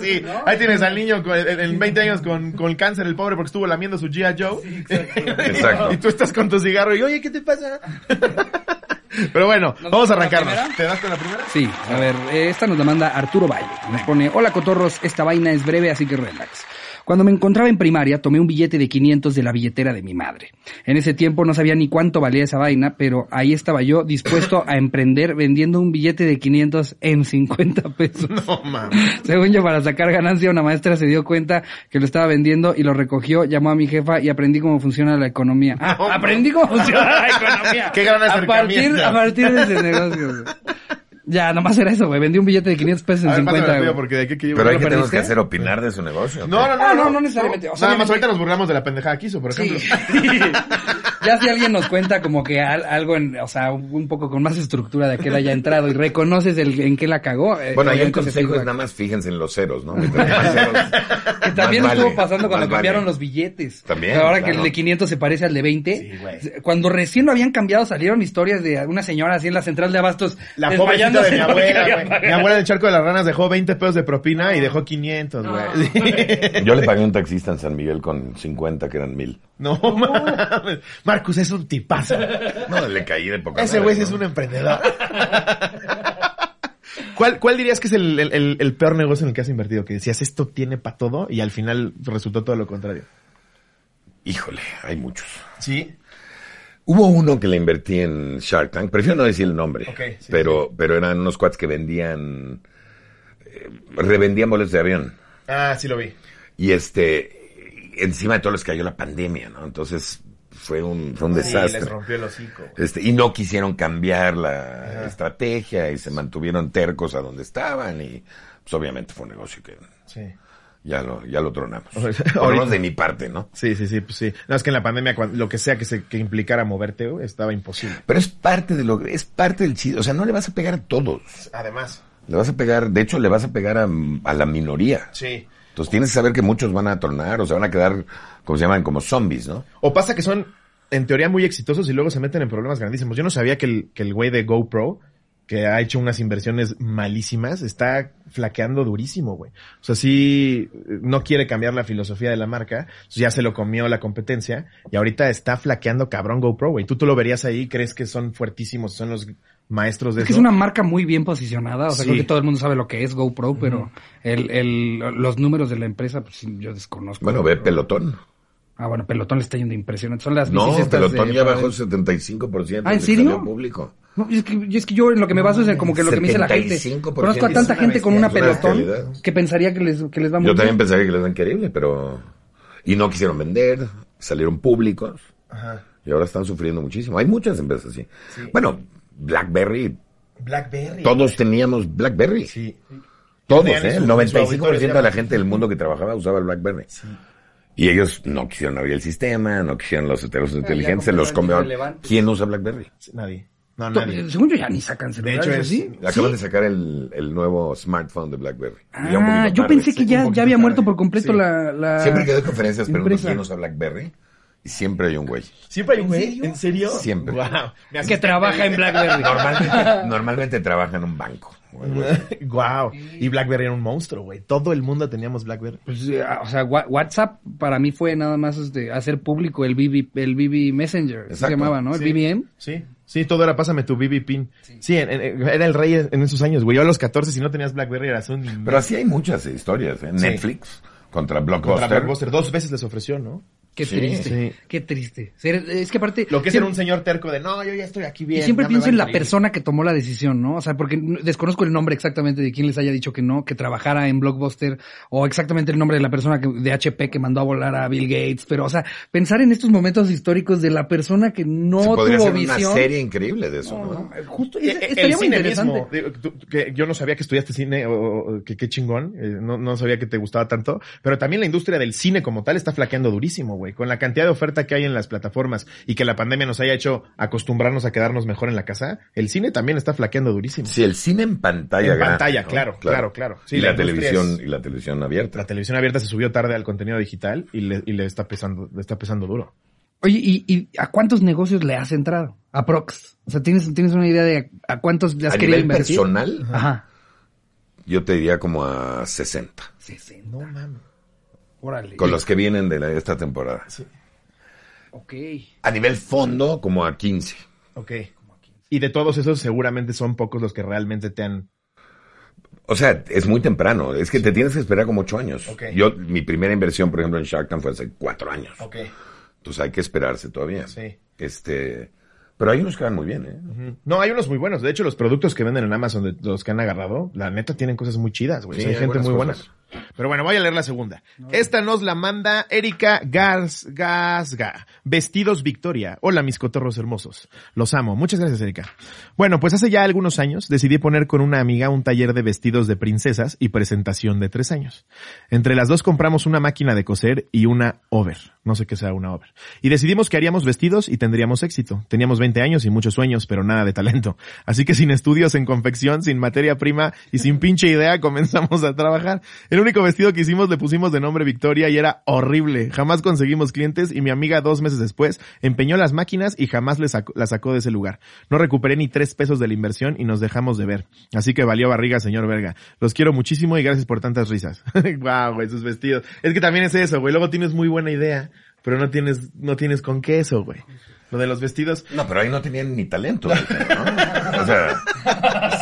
<laughs> sí, ahí tienes al niño con- en, en 20 años con, con cáncer, el pobre, porque estuvo lamiendo su G.I. Joe. Exacto. <laughs> y tú estás con tu cigarro y, oye, ¿qué te pasa? <laughs> Pero bueno, ¿Nos vamos a arrancarnos. ¿Te das con la primera? Sí, a ver, eh, esta nos la manda Arturo Valle. Nos pone, hola cotorros, esta vaina es breve, así que relax. Cuando me encontraba en primaria, tomé un billete de 500 de la billetera de mi madre. En ese tiempo no sabía ni cuánto valía esa vaina, pero ahí estaba yo dispuesto a emprender vendiendo un billete de 500 en 50 pesos. <laughs> No, mames. Según yo, para sacar ganancia, una maestra se dio cuenta que lo estaba vendiendo y lo recogió, llamó a mi jefa y aprendí cómo funciona la economía. Ah, aprendí cómo funciona la <laughs> economía. Qué gran a partir, a partir de ese negocio. Ya, nomás era eso, güey. Vendí un billete de 500 pesos en A ver, 50. pásame la tuya, güey. porque de qué que yo... Pero que tenemos que hacer opinar de su negocio. No, no, no, Ah, no, no necesariamente. O sea, Nada más ahorita nos burlamos de la pendejada que hizo, por ejemplo. Sí. <laughs> ya si alguien nos cuenta como que al- algo en, o sea, un poco con más estructura de que él haya entrado y reconoces el, en qué la cagó. eh, Bueno, ahí el consejo es nada más fíjense en los ceros, ¿no? <laughs> Mientras más ceros, Que también más estuvo vale, pasando cuando cambiaron vale. los billetes. También, ahora que el de 500 se parece al de 20. Sí, güey. Cuando recién lo habían cambiado salieron historias de una señora así en la central de abastos. La de mi <laughs> abuela, había güey. pagado. Mi abuela del charco de las ranas dejó 20 pesos de propina y dejó 500, güey. Sí. Yo le pagué a un taxista en San Miguel con 50, que eran mil. No mames. Marcus es un tipazo. No, le caí de poca Ese güey ¿no? es un emprendedor. ¿Cuál, ¿Cuál dirías que es el, el- el- el peor negocio en el que has invertido? Que decías, esto tiene para todo y al final resultó todo lo contrario. Híjole, hay muchos. Sí. Hubo uno que le invertí en Shark Tank, prefiero no decir el nombre, sí, pero, pero eran unos cuates que vendían, eh, revendían boletos de avión. Ah, sí lo vi. Y este, encima de todo les cayó la pandemia, ¿no? Entonces fue un, fue un Sí, desastre. les rompió el hocico. Este, y no quisieron cambiar la estrategia y se mantuvieron tercos a donde estaban y pues obviamente fue un negocio que Sí. Ya lo, ya lo tronamos. <laughs> Por menos de mi parte, ¿no? Sí, sí, sí, pues sí. No, es que en la pandemia, cuan- lo que sea que, se, que implicara moverte, estaba imposible. Pero es parte de lo es parte del chiste. O sea, no le vas a pegar a todos. Además. Le vas a pegar, de hecho, le vas a pegar a, a la minoría. Sí. Entonces tienes que saber que muchos van a tornar o se van a quedar, como se llaman, como zombies, ¿no? O pasa que son, en teoría, muy exitosos y luego se meten en problemas grandísimos. Yo no sabía que el, que el güey de GoPro, que ha hecho unas inversiones malísimas, está flaqueando durísimo, güey. O sea, sí, no quiere cambiar la filosofía de la marca, ya se lo comió la competencia y ahorita está flaqueando cabrón GoPro, güey. Tú, tú lo verías ahí, crees que son fuertísimos, son los maestros de Es que es una marca muy bien posicionada, o sea, Sí. creo que todo el mundo sabe lo que es GoPro, pero el, el, los números de la empresa, pues sí, yo desconozco. Bueno, ve pelotón. Ah, bueno, Pelotón le está yendo impresionante. Son las No, pelotón de- ya bajó el 75%. Ah, ¿en del serio? escenario público. <laughs> No, es que, es que yo en lo que me baso es en como que lo que me dice la gente. 75% Conozco a tanta gente con una pelotón que pensaría que les, que les va muy Yo también bien. pensaría que les va increíble, pero... Y no quisieron vender, salieron públicos Ajá. y ahora están sufriendo muchísimo. Hay muchas empresas así. Bueno, BlackBerry, Blackberry. todos teníamos BlackBerry. Sí. Todos, ¿eh? El su- en su 95% auditorio, de la gente del mundo que trabajaba usaba el BlackBerry. Y ellos no quisieron abrir el sistema, no quisieron los teléfonos inteligentes, se los irrelevante. ¿Quién usa BlackBerry? Sí, Nadie. No, nadie. Según yo ya ni sacan De celulares, hecho, ¿o es, ¿sí? Acaban ¿Sí? de sacar el, el nuevo smartphone de BlackBerry. Ah, yo tarde. pensé que ya, ya había muerto por completo Sí. la, la... Siempre que doy conferencias pregunto quién usa BlackBerry y siempre hay un güey. ¿Siempre hay un güey? ¿En serio? Siempre. Wow. Me que trabaja en <laughs> BlackBerry. Normalmente, normalmente trabaja en un banco. wow. Y BlackBerry era un monstruo, güey. Todo el mundo teníamos BlackBerry. Pues, eh, o sea, WhatsApp para mí fue nada más este, hacer público el BB, el BB Messenger, así se llamaba, ¿no? El Sí. BBM. Sí. Sí, todo era pásame tu BB pin. Sí, en- en- era el rey en esos años, güey. Yo a los 14, si no tenías BlackBerry, eras un... Pero así hay muchas historias. ¿eh? Sí. Netflix contra Contra Blockbuster. Blockbuster. Dos veces les ofreció, ¿no? Qué Sí, triste, sí. qué triste. Es que aparte... Lo que es siempre- ser un señor terco de, no, yo ya estoy aquí bien. Y siempre pienso en la increíble". persona que tomó la decisión, ¿no? O sea, porque desconozco el nombre exactamente de quién les haya dicho que no, que trabajara en Blockbuster, o exactamente el nombre de la persona que, de HP que mandó a volar a Bill Gates, pero, o sea, pensar en estos momentos históricos de la persona que no Se podría tuvo hacer visión. una serie increíble de eso, No, ¿no? no, justo, Eh, es- eh, estaría el muy cine interesante. mismo, digo, tú- que yo no sabía que estudiaste cine o, o que qué chingón, eh, no, no sabía que te gustaba tanto, pero también la industria del cine como tal está flaqueando durísimo, güey, con la cantidad de oferta que hay en las plataformas y que la pandemia nos haya hecho acostumbrarnos a quedarnos mejor en la casa, el cine también está flaqueando durísimo. Sí, el cine en pantalla. En pantalla, ¿no? claro, claro, claro. Sí, y la, televisión, es- y la televisión abierta. La televisión abierta se subió tarde al contenido digital y le, y le está pesando, le está pesando duro. Oye, ¿y, y a cuántos negocios le has entrado? A Prox. O sea, ¿tienes, tienes una idea de a, a cuántos le has A querido nivel invertir? personal, Ajá. yo te diría como a 60. 60. No mames. Órale. Con los que vienen de la- esta temporada. Ok. A nivel fondo, como a 15. Ok. Y de todos esos seguramente son pocos los que realmente te han... O sea, es muy temprano. Es que te tienes que esperar como ocho años. Ok. Yo, mi primera inversión, por ejemplo, en Shark Tank fue hace cuatro años. Ok. Entonces hay que esperarse todavía. Sí. Este, pero hay unos que van muy bien, ¿eh? No, hay unos muy buenos. De hecho, los productos que venden en Amazon, de los que han agarrado, la neta tienen cosas muy chidas, güey. Sí, O sea, hay hay gente muy buena. Pero bueno, voy a leer la segunda. Esta nos la manda Erika Gas, Gasga. Vestidos Victoria. Hola, mis cotorros hermosos. Los amo. Muchas gracias, Erika. Bueno, pues hace ya algunos años decidí poner con una amiga un taller de vestidos de princesas y presentación de tres años. Entre las dos compramos una máquina de coser y una over. No sé qué sea una over. Y decidimos que haríamos vestidos y tendríamos éxito. Teníamos 20 años y muchos sueños, pero nada de talento. Así que sin estudios en confección, sin materia prima y sin pinche idea comenzamos a trabajar. Único vestido que hicimos le pusimos de nombre Victoria y era horrible. Jamás conseguimos clientes y mi amiga dos meses después empeñó las máquinas y jamás le sacó, la sacó de ese lugar. No recuperé ni tres pesos de la inversión y nos dejamos de ver. Así que valió barriga, señor Verga. Los quiero muchísimo y gracias por tantas risas. <laughs> Guau, güey, sus vestidos. Es que también es eso, güey. Luego tienes muy buena idea, pero no tienes, no tienes con qué eso, güey. Lo de los vestidos. No, pero ahí no tenían ni talento. ¿no? O sea,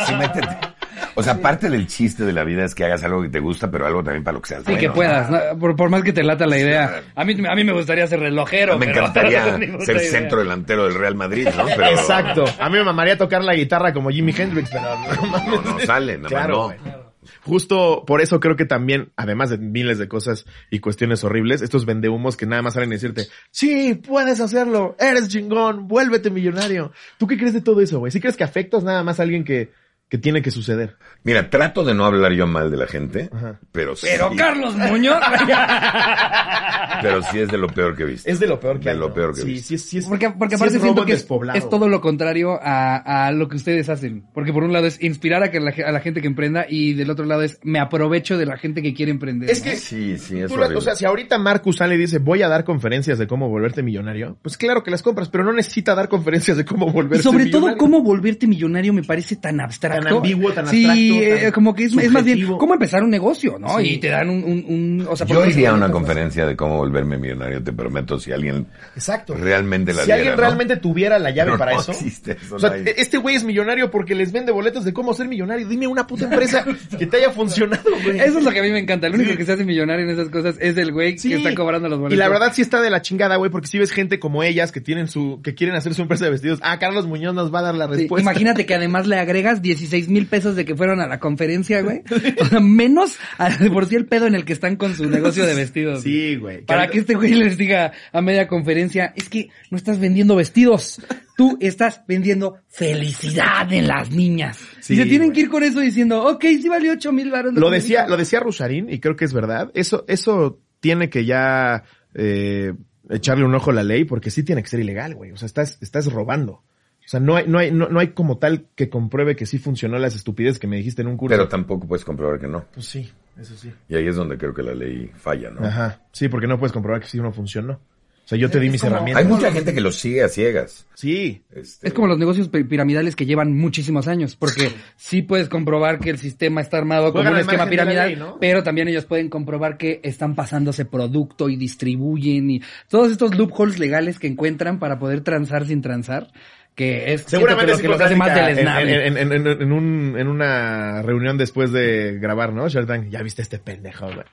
sí métete. O sea, parte del chiste de la vida es que hagas algo que te gusta, pero algo también para lo que seas Sí, bueno, que ¿no? puedas, ¿no? por, por más que te lata la idea. A mí, a mí me gustaría ser relojero. Me pero- encantaría <laughs> ser idea. centro delantero del Real Madrid, ¿no? Pero Exacto. A mí me mamaría tocar la guitarra como Jimi Hendrix, pero no no, no sale, nada más Claro, no. güey. Justo por eso creo que también, además de miles de cosas y cuestiones horribles, estos vendehumos que nada más salen a decirte, sí, puedes hacerlo, eres chingón, vuélvete millonario. ¿Tú qué crees de todo eso, güey? ¿Sí crees que afectas nada más a alguien que, que tiene que suceder. Mira, trato de no hablar yo mal de la gente, pero sí. Pero Carlos Muñoz. <laughs> Pero sí es de lo peor que he visto. Es de lo peor que De hay, lo ¿no? peor que he sí, visto. sí, sí, es- Porque, porque sí aparte es siento que es, todo lo contrario a, a lo que ustedes hacen. Porque por un lado es inspirar a, que la, a la gente que emprenda y del otro lado es me aprovecho de la gente que quiere emprender. Es ¿no? que Sí, sí, es la- horrible. o sea, si ahorita Marcus sale y dice, voy a dar conferencias de cómo volverte millonario, pues claro que las compras, pero no necesita dar conferencias de cómo Y volverse sobre millonario. todo, cómo volverte millonario me parece tan abstracto. Tan ambiguo, tan sí, abstracto, eh, tan como que es, es más bien cómo empezar un negocio, ¿no? Sí. Y te dan un, un, un- o sea, por Yo iría a una conferencia de cómo volverme millonario, te prometo, si alguien Exacto. realmente la si alguien ¿no? realmente tuviera la llave Pero para no eso. existe eso, o sea, no este güey es millonario porque les vende boletos de cómo ser millonario. Dime una puta empresa <laughs> que te haya funcionado, güey. Eso es lo que a mí me encanta. El único Sí. que se hace millonario en esas cosas es el güey Sí. que está cobrando los boletos. Y la verdad sí está de la chingada, güey, porque si ves gente como ellas que tienen su, que quieren hacer su empresa de vestidos. Ah, Carlos Muñoz nos va a dar la Sí, respuesta. imagínate que además le agregas 16 mil pesos de que fueron a la conferencia, güey. O sea, menos a, de por sí el pedo en el que están con su negocio de vestidos. Sí, güey. Para que este güey les diga a media conferencia, es que no estás vendiendo vestidos, tú estás vendiendo felicidad en las niñas. Sí, y se tienen güey. que ir con eso diciendo, ok, sí valió 8 mil baros. Lo decía, lo decía Rusarín, y creo que es verdad. Eso, eso tiene que ya eh, echarle un ojo a la ley, porque sí tiene que ser ilegal, güey. O sea, estás, estás robando. O sea, no hay, no hay, no, no hay como tal que compruebe que sí funcionó las estupideces que me dijiste en un curso. Pero tampoco puedes comprobar que no. pues sí, eso sí. Y ahí es donde creo que la ley falla, ¿no? Ajá. Sí, porque no puedes comprobar que sí no funcionó. O sea, yo te di mis como- herramientas. Hay mucha gente que lo sigue a ciegas. Sí. Este, Es como los negocios pi- piramidales que llevan muchísimos años, porque sí puedes comprobar que el sistema está armado como Juegan un esquema piramidal, ley, ¿no? pero también ellos pueden comprobar que están pasándose producto y distribuyen y todos estos loopholes legales que encuentran para poder transar sin transar, que es Seguramente lo sí que los hace más en, en, en, en, en un, en una reunión después de grabar, ¿no? Shark ya viste este pendejo, güey.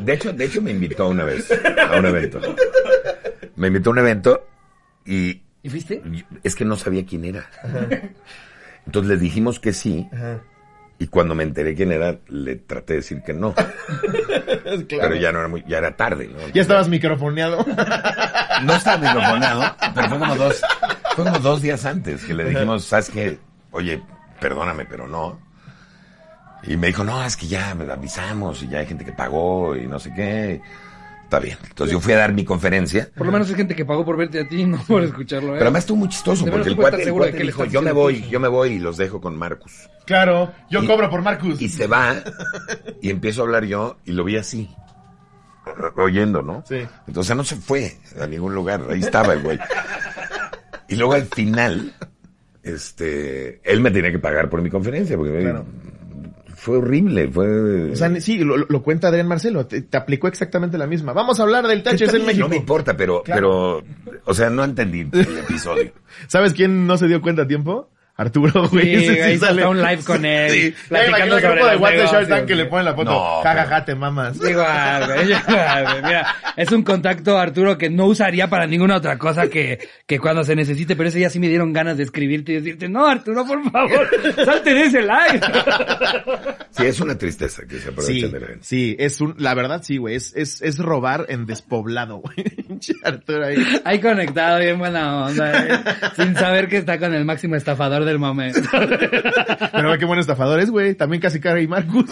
De hecho, de hecho me invitó una vez a un evento. Me invitó a un evento y ¿Y fuiste? es que no sabía quién era. Entonces les dijimos que sí. Y cuando me enteré quién era, le traté de decir que no. <laughs> Claro. Pero ya no era muy, ya era tarde, ¿no? Ya estabas microfoneado. No estaba microfonado, pero fue como dos, fue como dos días antes que le dijimos, ¿sabes qué? Oye, perdóname, pero no. Y me dijo, no, es que ya avisamos y ya hay gente que pagó y no sé qué. Está bien. Entonces yo fui a dar mi conferencia. Por lo menos hay gente que pagó por verte a ti, no por escucharlo. ¿eh? Pero además estuvo muy chistoso De porque el cuate, el dijo, yo me voy, curso". yo me voy y los dejo con Marcus. Claro, yo Y- cobro por Marcus. Y se va y empiezo a hablar yo y lo vi así. Oyendo, ¿no? Sí. Entonces no se fue a ningún lugar. Ahí estaba el güey. Y luego al final, este, él me tenía que pagar por mi conferencia porque Claro. Fue horrible, fue... O sea, sí, lo, lo cuenta Adrián Marcelo. Te, te aplicó exactamente la misma. Vamos a hablar del THS en México. No me importa, pero, Claro. pero, o sea, no entendí el episodio. <laughs> ¿Sabes quién no se dio cuenta a tiempo? Arturo, <laughs> güey. Sí, Ese ahí está un live con él, Sí. platicando el grupo de WhatsApp de Shark Tank que le güey. ponen la foto. No, Ja, ja, pero- ja, te mamas. Igual, güey, igual, güey. Mira, es un contacto, Arturo, que no usaría para ninguna otra cosa que, que cuando se necesite, pero ese día sí me dieron ganas de escribirte y decirte, no, Arturo, por favor, <laughs> salte de ese live. Sí, es una tristeza que se aprovechen Sí, de la gente. sí, es un, la verdad sí, güey, es, es, es robar en despoblado, güey. <laughs> Arturo ahí. Ahí conectado, bien buena onda, eh, sin saber que está con el máximo estafador del momento. <laughs> Pero ve qué buen estafador es, güey. También casi cara y Marcus.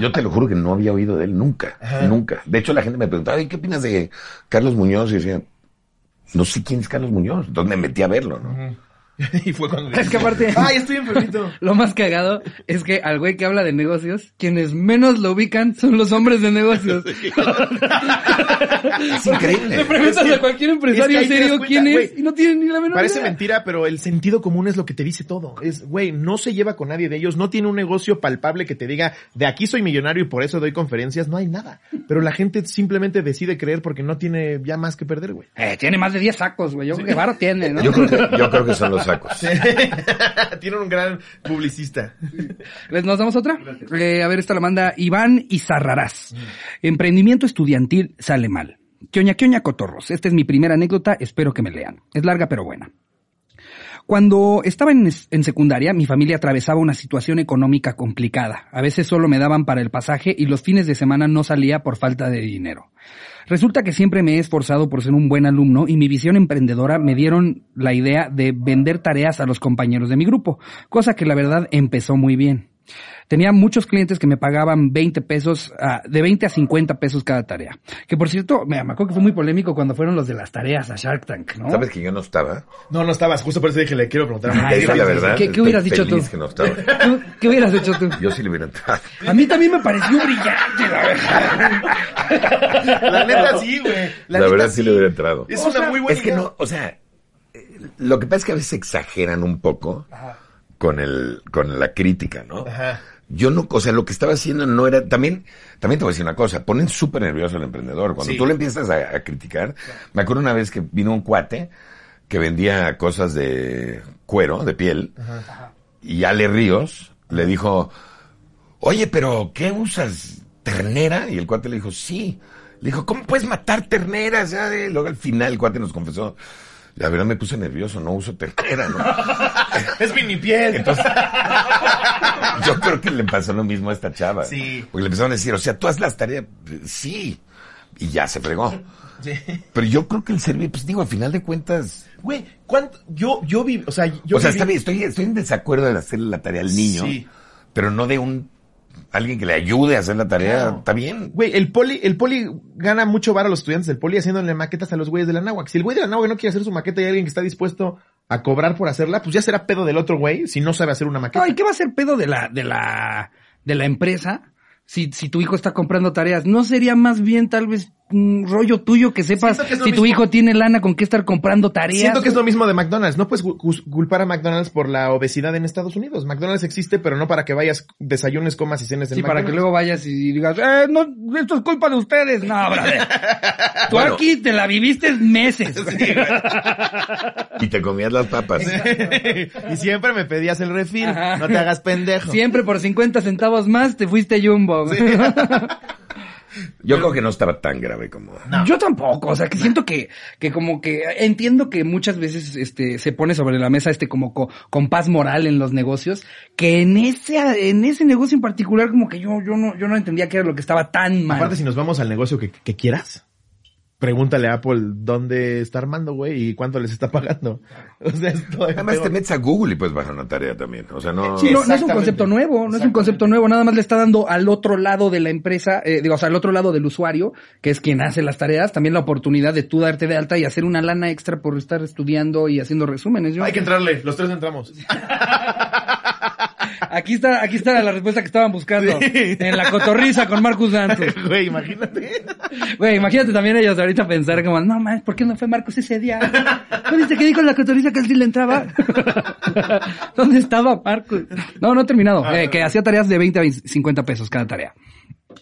Yo te lo juro que no había oído de él nunca, nunca. De hecho, la gente me preguntaba, "Ay, ¿qué opinas de Carlos Muñoz? Y yo decía, no sé quién es Carlos Muñoz. Entonces me metí a verlo, ¿no? <laughs> y fue cuando Es que aparte- Ay, estoy enfermito. <laughs> Lo más cagado es que al güey que habla de negocios, quienes menos lo ubican son los hombres de negocios. <laughs> Es increíble. Le preguntas a cualquier empresario es que serio cuenta, quién es güey. y no tienen ni la menor Parece idea. mentira, pero el sentido común es lo que te dice todo. Es, güey, no se lleva con nadie de ellos, no tiene un negocio palpable que te diga, de aquí soy millonario y por eso doy conferencias, no hay nada. Pero la gente simplemente decide creer porque no tiene ya más que perder, güey. Eh, tiene más de 10 sacos, güey. Yo creo que Varo tiene, ¿no? Yo creo que, yo creo que son los sacos. <laughs> tiene un gran publicista. ¿Les nos damos otra? Eh, a ver, esta la manda Iván Izarrarás. Emprendimiento estudiantil sale mal. Quioña, quioña, cotorros. Esta es mi primera anécdota, espero que me lean. Es larga pero buena. Cuando estaba en, en, secundaria, mi familia atravesaba una situación económica complicada. A veces solo me daban para el pasaje y los fines de semana no salía por falta de dinero. Resulta que siempre me he esforzado por ser un buen alumno y mi visión emprendedora me dieron la idea de vender tareas a los compañeros de mi grupo, cosa que la verdad empezó muy bien. Tenía muchos clientes que me pagaban 20 pesos, uh, de 20 a 50 pesos cada tarea. Que por cierto, me, acuerdo que fue muy polémico cuando fueron los de las tareas a Shark Tank, ¿no? ¿Sabes que yo no estaba? No, no estabas. Justo por eso dije, le quiero preguntar a Ay, la verdad. ¿Qué, qué hubieras dicho tú? Que no estaba. ¿Qué, ¿Qué, hubieras hecho tú? Yo sí le hubiera entrado. A mí también me pareció brillante, la verdad. La neta sí, güey. La, la verdad sí le hubiera entrado. Es una muy buena Es que no, o sea, lo que pasa es que a veces exageran un poco Ajá. con el, con la crítica, ¿no? Ajá. Yo no, o sea, lo que estaba haciendo no era, también, también te voy a decir una cosa, ponen súper nervioso al emprendedor. Cuando Sí. tú le empiezas a, a criticar, me acuerdo una vez que vino un cuate que vendía cosas de cuero, de piel, y Ale Ríos le dijo, oye, pero ¿qué usas? ¿Ternera? Y el cuate le dijo, sí. Le dijo, ¿cómo puedes matar terneras? Ya Luego al final el cuate nos confesó, la verdad me puse nervioso, no uso ternera, ¿no? <laughs> Es mini piel. Entonces, <laughs> yo creo que le pasó lo mismo a esta chava. Sí. Porque le empezaron a decir, o sea, tú haz las tareas. Sí. Y ya se fregó. Sí. Pero yo creo que el servicio, pues digo, a final de cuentas. Güey, ¿cuánto? Yo, yo vi, o sea, yo o sea, viví- está bien, estoy, estoy en desacuerdo de hacerle la tarea al niño. Sí. Pero no de un. Alguien que le ayude a hacer la tarea. Claro. Está bien. Güey, el poli, el poli gana mucho bar a los estudiantes del poli haciéndole maquetas a los güeyes de la náhuac. Si el güey de la náhuac no quiere hacer su maqueta y hay alguien que está dispuesto a cobrar por hacerla, pues ya será pedo del otro güey si no sabe hacer una maqueta. Ay, ¿qué va a ser pedo de la, de la, de la empresa? Si, si tu hijo está comprando tareas, ¿no sería más bien tal vez rollo tuyo que sepas que si tu mismo. hijo tiene lana con qué estar comprando tareas? Siento que es lo mismo de McDonald's. No puedes culpar a McDonald's por la obesidad en Estados Unidos. McDonald's existe, pero no para que vayas, desayunes, comas y cenes en Sí, para que McDonald's. luego vayas y digas, eh, no, esto es culpa de ustedes. No, brother. <laughs> Tú Bueno. aquí te la viviste meses. <laughs> Y te comías las papas. <laughs> y siempre me pedías el refil. Ajá. No te hagas pendejo. Siempre por 50 centavos más te fuiste jumbo. Yo creo que no estaba tan grave como. Yo tampoco, o sea, que siento que, que como que entiendo que muchas veces este se pone sobre la mesa este como co- compás moral en los negocios, que en ese en ese negocio en particular como que yo yo no yo no entendía qué era lo que estaba tan mal. Aparte, si nos vamos al negocio que, que quieras, pregúntale a Apple dónde está armando, güey, y cuánto les está pagando. <laughs> O sea, es Además pedo. te metes a Google y puedes bajar una tarea también. O sea, no. Sí, no, no es un concepto nuevo, no es un concepto nuevo, nada más le está dando al otro lado de la empresa, eh, digo, o sea, al otro lado del usuario, que es quien hace las tareas, también la oportunidad de tú darte de alta y hacer una lana extra por estar estudiando y haciendo resúmenes. Yo- Hay que entrarle, los tres entramos. <laughs> Aquí está, aquí está la respuesta que estaban buscando. Sí. En la cotorriza con Marcus Santos. <laughs> Güey, imagínate. Güey, imagínate también ellos ahorita pensar como, no mames, ¿por qué no fue Marcos ese día? ¿No viste que dijo en la cotorriza que él sí le entraba? <laughs> ¿Dónde estaba Marcos? No, no he terminado. Eh, que hacía tareas de 20 a 50 pesos cada tarea.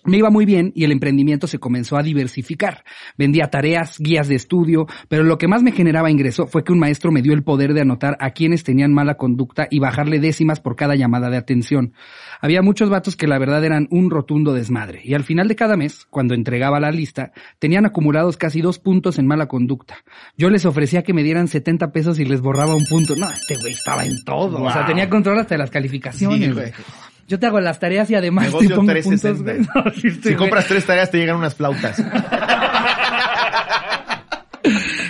Me iba muy bien y el emprendimiento se comenzó a diversificar. Vendía tareas, guías de estudio, pero lo que más me generaba ingreso fue que un maestro me dio el poder de anotar a quienes tenían mala conducta y bajarle décimas por cada llamada de atención. Había muchos vatos que la verdad eran un rotundo desmadre y al final de cada mes, cuando entregaba la lista, tenían acumulados casi dos puntos en mala conducta. Yo les ofrecía que me dieran 70 pesos y les borraba un punto. No, este güey estaba en todo. O sea, tenía control hasta de las calificaciones. Sí, güey. Yo te hago las tareas y además te pongo 360. puntos, güey. <laughs> No, sí, si compras tres tareas te llegan unas flautas. <laughs>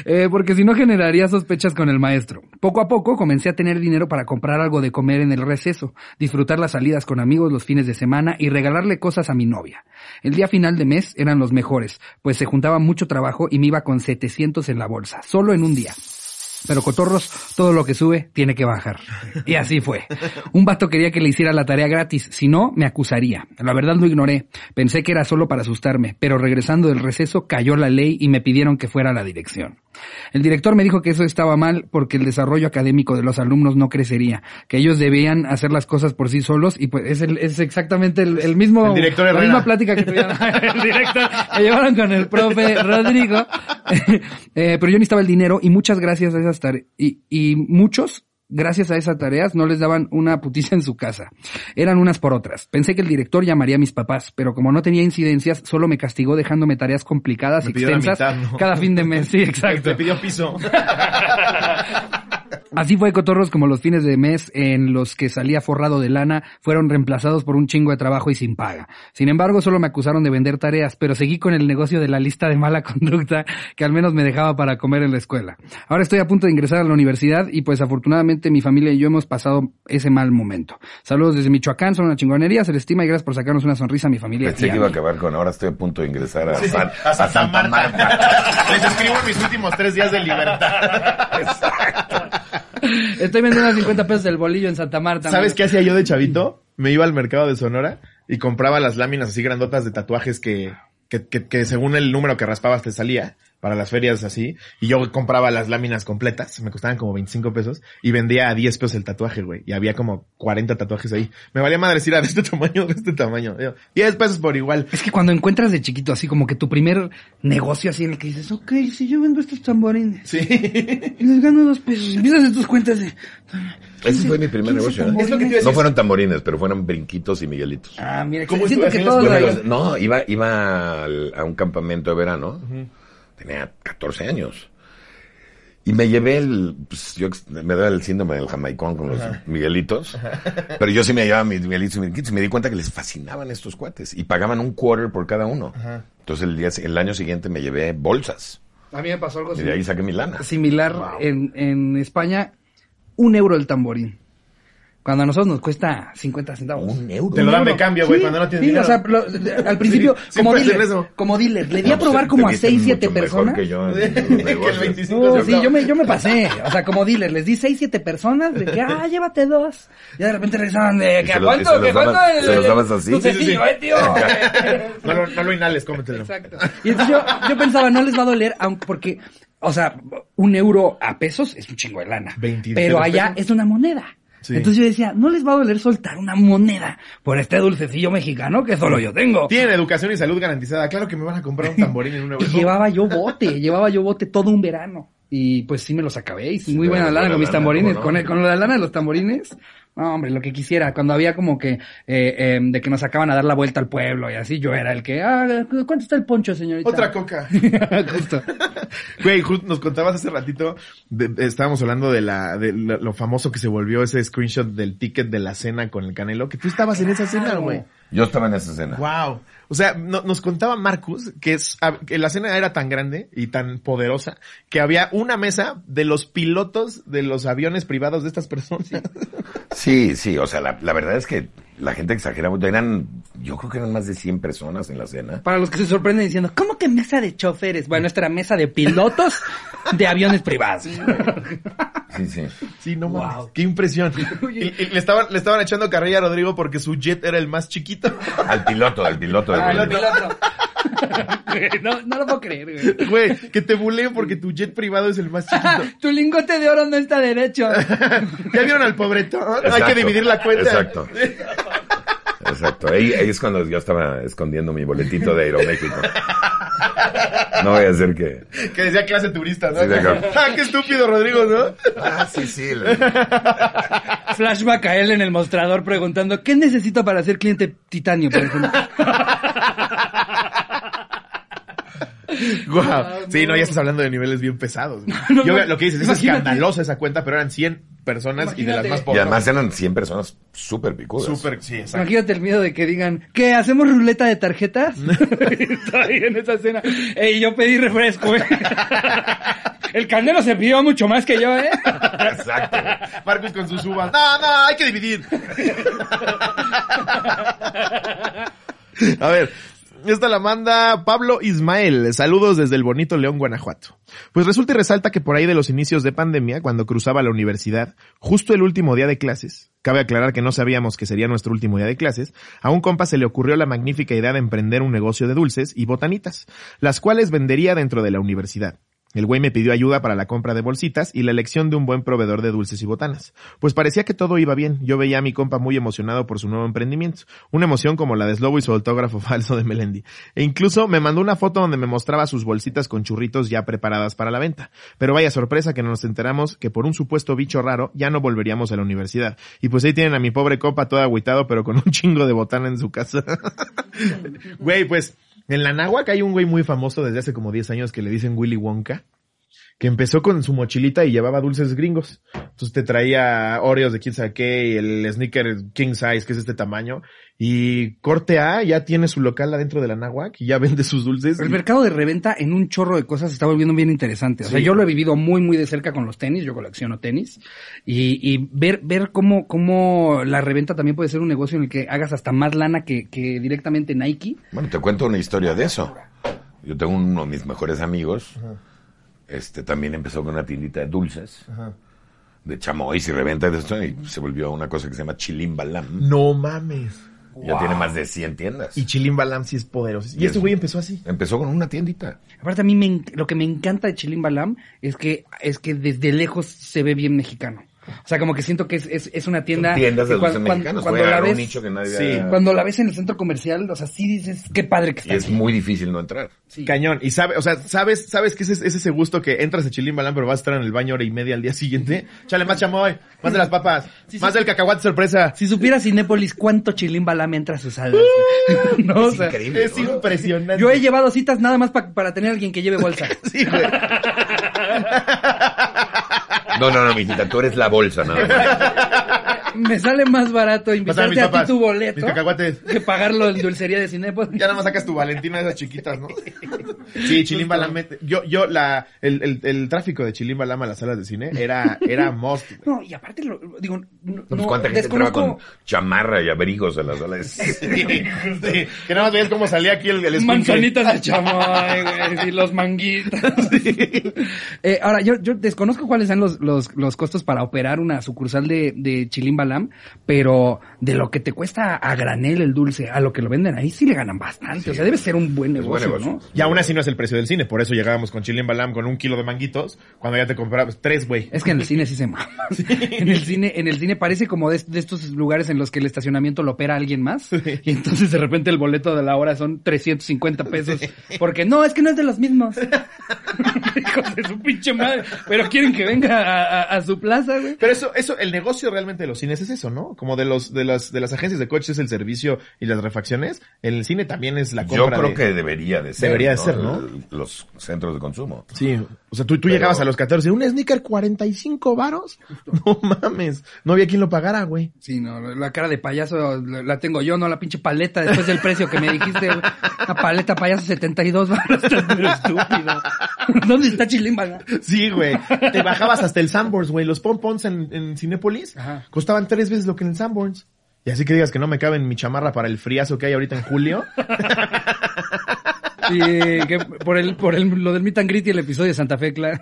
Eh, porque si no generaría sospechas con el maestro. Poco a poco comencé a tener dinero para comprar algo de comer en el receso, disfrutar las salidas con amigos los fines de semana y regalarle cosas a mi novia. El día final de mes eran los mejores, pues se juntaba mucho trabajo y me iba con 700 en la bolsa, solo en un día. Pero cotorros, todo lo que sube tiene que bajar. Y así fue. Un vato quería que le hiciera la tarea gratis, si no, me acusaría. La verdad lo ignoré. Pensé que era solo para asustarme, pero regresando del receso cayó la ley y me pidieron que fuera a la dirección. El director me dijo que eso estaba mal porque el desarrollo académico de los alumnos no crecería, que ellos debían hacer las cosas por sí solos y pues es, el- es exactamente el, el mismo, El director la Herrera. misma plática que tuvieron <laughs> <laughs> el director, que llevaron con el profe Rodrigo. <laughs> Eh, pero yo necesitaba el dinero y muchas gracias a esas tareas. Y, y muchos, gracias a esas tareas, no les daban una putiza en su casa. Eran unas por otras. Pensé que el director llamaría a mis papás, pero como no tenía incidencias, solo me castigó dejándome tareas complicadas y extensas mitad, ¿no? cada fin de mes. Sí, <laughs> exacto. Te pidió piso. <laughs> Así fue, cotorros, como los fines de mes en los que salía forrado de lana fueron reemplazados por un chingo de trabajo y sin paga. Sin embargo, solo me acusaron de vender tareas, pero seguí con el negocio de la lista de mala <laughs> conducta que al menos me dejaba para comer en la escuela. Ahora estoy a punto de ingresar a la universidad y pues afortunadamente mi familia y yo hemos pasado ese mal momento. Saludos desde Michoacán, son una chingonería, se les estima y gracias por sacarnos una sonrisa a mi familia. Pensé y que a iba a acabar con ahora estoy a punto de ingresar a, Sí, sí, San- a Santa, Marta. <laughs> Les escribo mis últimos tres días de libertad. <laughs> <laughs> Estoy vendiendo a 50 pesos el bolillo en Santa Marta. ¿Sabes qué hacía yo de chavito? Me iba al mercado de Sonora y compraba las láminas así grandotas de tatuajes que, que, que, que según el número que raspabas te salía para las ferias así. Y yo compraba las láminas completas, me costaban como 25 pesos y vendía a 10 pesos el tatuaje, güey. Y había como 40 tatuajes ahí. Me valía madre decir, ah, de este <laughs> tamaño, de este tamaño. Yo, 10 pesos por igual. Es que cuando encuentras de chiquito así como que tu primer negocio así en el que dices, ok, si yo vendo estos tamborines Sí. y <laughs> les gano dos pesos, empiezas hacer tus cuentas de... Ese fue mi primer 15 negocio. ¿eh? tamborines. Es lo que te iba a No fueron tamborines, pero fueron brinquitos y miguelitos. Ah, mira, ¿Cómo siento estuvo que haciendo todos... ahí- No, iba, iba al- a un campamento de verano. Tenía 14 años. Y me llevé el, pues, yo me da el síndrome del jamaicón con los miguelitos. Pero yo sí me llevaba mis miguelitos y miguelitos y me di cuenta que les fascinaban estos cuates. Y pagaban un quarter por cada uno. Entonces el día, el año siguiente me llevé bolsas. A mí me pasó algo Y de ahí saqué mi lana. similar en, en España, un euro el tamborín. Cuando a nosotros nos cuesta 50 centavos. Un euro. Te lo dan de cambio, güey, Sí, cuando no tienes sí, dinero. o sea, lo- de- al principio, Sí, como dealer, eso. como dealer, le di No, a pues, probar te como a viste 6, 7 mucho mejor personas. que yo en <laughs> Que el negocios. 25 No, sí, yo me, yo me pasé, o sea, como dealer, les di 6, 7 personas, de que, <laughs> ah, llévate dos. Y de repente regresaban de, que, ¿a cuánto? ¿Qué cuánto? se los dabas así. sí. eh, tío. <laughs> No lo, no lo inhales, cómetelo. Exacto. Y entonces yo, yo pensaba, no les va a doler, aunque, porque, o sea, un euro a pesos es un chingo de lana. 23 pero allá pesos. es una moneda. Sí. Entonces yo decía, no les va a doler soltar una moneda por este dulcecillo mexicano que solo yo tengo. Tienen educación y salud garantizada. Claro que me van a comprar un <laughs> tamborín en un euro. Y llevaba yo bote, llevaba yo bote todo un verano. Y pues sí me los acabé, y sí, muy buena buena lana con mis lana, tamborines, con, el- con la lana de los tamborines. No, hombre, lo que quisiera. Cuando había como que, eh, eh, de que nos sacaban a dar la vuelta al pueblo y así, yo era el que, ah, ¿cuánto está el poncho, señorita? Otra coca. <laughs> Justo. <laughs> Güey, ju- nos contabas hace ratito, de- de- estábamos hablando de la, de lo, lo famoso que se volvió ese screenshot del ticket de la cena con el Canelo, que tú estabas en esa cena, güey. Yo estaba en esa escena. Wow. O sea, no- nos contaba Marcus que, la cena era tan grande y tan poderosa que había una mesa de los pilotos de los aviones privados de estas personas. Sí, sí, o sea, la verdad es que la gente exagera mucho. Eran, yo creo que eran más de 100 personas en la cena. Para los que se sorprenden diciendo, ¿cómo que mesa de choferes? Bueno, esta era mesa de pilotos de aviones privados. Sí, sí. Sí, no mames. Wow. Qué impresión. <laughs> Y, y le estaban, le estaban echando carrilla a Rodrigo porque su jet era el más chiquito. Al piloto, al piloto. Ah, vuelo. piloto. <laughs> no, no lo puedo creer, güey. Güey, que te buleen porque tu jet privado es el más chiquito. <laughs> Tu lingote de oro no está derecho. ¿Ya vieron al pobretón? Hay que Exacto, dividir la cuenta. Exacto. Exacto. Ahí, ahí es cuando yo estaba escondiendo mi boletito de Aeroméxico. No voy a hacer que... Que decía clase turista, ¿no? Sí, <laughs> ah, qué estúpido, Rodrigo, ¿no? Ah, sí, sí. Flashback a él en el mostrador preguntando, ¿qué necesito para ser cliente titanio, por ejemplo? <laughs> <laughs> Wow. Sí, no, ya estás hablando de niveles bien pesados. <laughs> No, Yo, no, lo que dices, es escandalosa esa cuenta, pero eran 100 personas y de las más Y pobres. además eran 100 personas súper picudas. Súper, sí, exacto. Imagínate el miedo de que digan, ¿qué? ¿Hacemos ruleta de tarjetas? <laughs> Está ahí en esa escena. Ey, yo pedí refresco, ¿eh? El candelo se pidió mucho más que yo, ¿eh? Exacto. Marcus con sus uvas. No, no, hay que dividir. A ver, esta la manda Pablo Ismael. Saludos desde el bonito León, Guanajuato. Pues resulta y resalta que por ahí de los inicios de pandemia, cuando cruzaba la universidad, justo el último día de clases, cabe aclarar que no sabíamos que sería nuestro último día de clases, a un compa se le ocurrió la magnífica idea de emprender un negocio de dulces y botanitas, las cuales vendería dentro de la universidad. El güey me pidió ayuda para la compra de bolsitas y la elección de un buen proveedor de dulces y botanas. Pues parecía que todo iba bien. Yo veía a mi compa muy emocionado por su nuevo emprendimiento. Una emoción como la de Slobo y su autógrafo <laughs> falso de Melendi. E incluso me mandó una foto donde me mostraba sus bolsitas con churritos ya preparadas para la venta. Pero vaya sorpresa que nos enteramos que por un supuesto bicho raro ya no volveríamos a la universidad. Y pues ahí tienen a mi pobre compa todo agüitado pero con un <laughs> chingo de botana en su casa. <laughs> Güey, pues en la Náhuac hay un güey muy famoso desde hace como 10 años que le dicen Willy Wonka. Que empezó con su mochilita y llevaba dulces gringos. Entonces te traía Oreos de quién sabe qué y el sneaker king size, que es este tamaño. Y corte A ya tiene su local adentro de la Nahuac y ya vende sus dulces. El mercado de reventa en un chorro de cosas se está volviendo bien interesante. O sea, Sí. yo lo he vivido muy, muy de cerca con los tenis. Yo colecciono tenis. Y, y ver, ver cómo, cómo la reventa también puede ser un negocio en el que hagas hasta más lana que, que directamente Nike. Bueno, te cuento una historia de eso. Yo tengo uno de mis mejores amigos, este también empezó con una tiendita de dulces, de chamois y reventa de esto, y se volvió una cosa que se llama Chilimbalam. No mames. Ya tiene más de 100 tiendas. Y Chilimbalam sí es poderoso. Y Y este es- güey empezó así. Empezó con una tiendita. Aparte a mí me lo que me encanta de Chilim Balam es que, es que desde lejos se ve bien mexicano. O sea, como que siento que es, es, es una tienda. Tiendas de que dulces cuan- cuan- mexicanos. Cuando, la un ves, nicho que nadie Sí. cuando la ves en el centro comercial, o sea, sí dices, qué padre que Y está. es aquí". muy difícil no entrar. Sí. Cañón. Y sabe, o sea, sabes, sabes que ese es ese gusto que entras a Chilimbalam, pero vas a estar en el baño hora y media al día siguiente. <laughs> Chale, más chamoy, más de las papas, <laughs> Sí, sí. más del cacahuate sorpresa. Si supiera Cinépolis cuánto Chilim Balam entra a sus salas. <laughs> güey. no, o Es sea, increíble. Es ¿no? impresionante. yo he llevado citas nada más pa- para tener a alguien que lleve bolsa. Sí, güey. No, no, no, mijita, tú eres la bolsa, nada más. <laughs> Me sale más barato invitarte a ti tu boleto que pagarlo en dulcería de Cinépolis. Ya nada más sacas tu Valentina de esas chiquitas, ¿no? Sí, Chilimbalam. Yo, yo, la, el, el, el tráfico de Chilimbalam a las salas de cine era, era güey. No, y aparte, lo, digo, no, Pues, no, ¿Cuánta gente entraba con chamarra y abrigos a las salas? Sí, sí. Que nada más veías cómo salía aquí el, el manzanitas de chamoy, güey, y los manguitos. Eh, ahora, yo, yo desconozco cuáles sean los, los, los costos para operar una sucursal de, de Chilim Balam, pero de lo que te cuesta a granel el dulce, a lo que lo venden ahí, sí le ganan bastante. o sea, debe ser un buen Es buen negocio, negocio. ¿no? Y aún así no es el precio del cine, por eso llegábamos con Chilimbalam con un kilo de manguitos, cuando ya te comprabas tres, güey. Es que en el cine sí se mama. <laughs> En el cine, en el cine parece como de, de estos lugares en los que el estacionamiento lo opera alguien más. Y entonces de repente el boleto de la hora son 350 pesos. Porque no, es que no es de los mismos. <laughs> Hijos de su pinche madre. Pero quieren que venga a, a- a su plaza, güey. Pero eso, eso, el negocio realmente de los cines es eso, ¿no? Como de los, de las, de las agencias de coches es el servicio y las refacciones. En el cine también es la Yo compra creo de- que debería de ser. Debería de ser, ¿no? Los centros de consumo. Sí, o sea, tú, tú Pero- llegabas a los 14, un sneaker 45 varos. <laughs> No mames, no había quien lo pagara, güey. Sí, no, la cara de payaso la, tengo yo, no la pinche paleta después del precio que me dijiste. La paleta payaso 72 baros. Estás pero estúpido. ¿Dónde está Chilimba? Sí, güey. Te bajabas hasta el Sanborns, güey. Los pompons en, en Cinépolis Ajá. Tres veces lo que en el Sanborns. Y así que digas que no me cabe en mi chamarra para el friazo que hay ahorita en julio. <laughs> Sí, que por el, por el, lo del meet and greet y el episodio de Santa Fe, claro.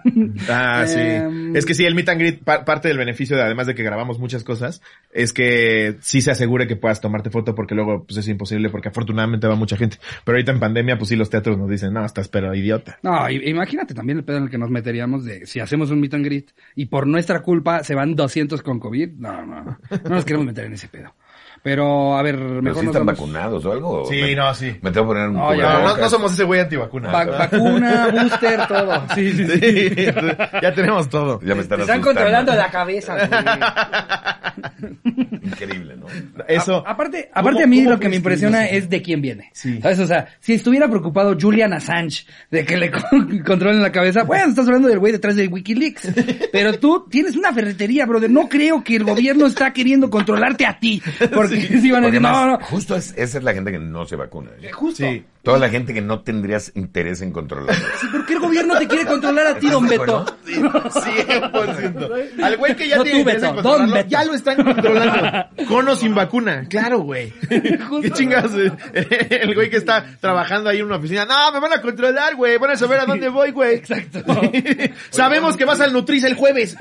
Ah, sí. Em, Es que sí, el meet and greet, pa- parte del beneficio, de, además de que grabamos muchas cosas, es que sí se asegure que puedas tomarte foto porque luego pues es imposible porque afortunadamente va mucha gente. Pero ahorita en pandemia, pues sí, los teatros nos dicen, no, estás pero idiota. No, imagínate también el pedo en el que nos meteríamos de si hacemos un meet and greet y por nuestra culpa se van 200 con COVID. No, no, no. No nos queremos meter en ese pedo. Pero, a ver, Pero mejor sí nos están vamos- vacunados o algo. Sí, Me- no, sí. Me tengo que poner un No, ya, No, no, somos ese güey antivacuna. Va- vacuna, booster, todo. <laughs> Sí, sí, sí. Sí, <laughs> ya tenemos todo. Ya me están Te están controlando la cabeza, güey. <laughs> Increíble, ¿no? Eso. A- aparte, ¿Cómo- aparte a mí lo que me impresiona eso? es de quién viene. Sí. ¿Sabes? O sea, si estuviera preocupado Julian Assange de que le con- controlen la cabeza, bueno, estás hablando del güey detrás de Wikileaks. Pero tú tienes una ferretería, brother. No creo que el gobierno está queriendo controlarte a ti. Porque si van a Porque decir, no, además, no. Justo es, esa es la gente que no se vacuna. ¿eh? Justo. Sí. Toda la gente que no tendrías interés en controlar. ¿Por qué el gobierno te quiere controlar a ti, don ¿Estás de Beto? acuerdo? 100%. Al güey que ya No tiene tú, interés Beto, don Beto. ya lo están controlando. Con o sin vacuna. Claro, güey. ¿Qué chingas? <laughs> El güey que está trabajando ahí en una oficina. No, me van a controlar, güey. Van a saber a dónde voy, güey. Exacto. <laughs> Sabemos que vas al Nutriz el jueves.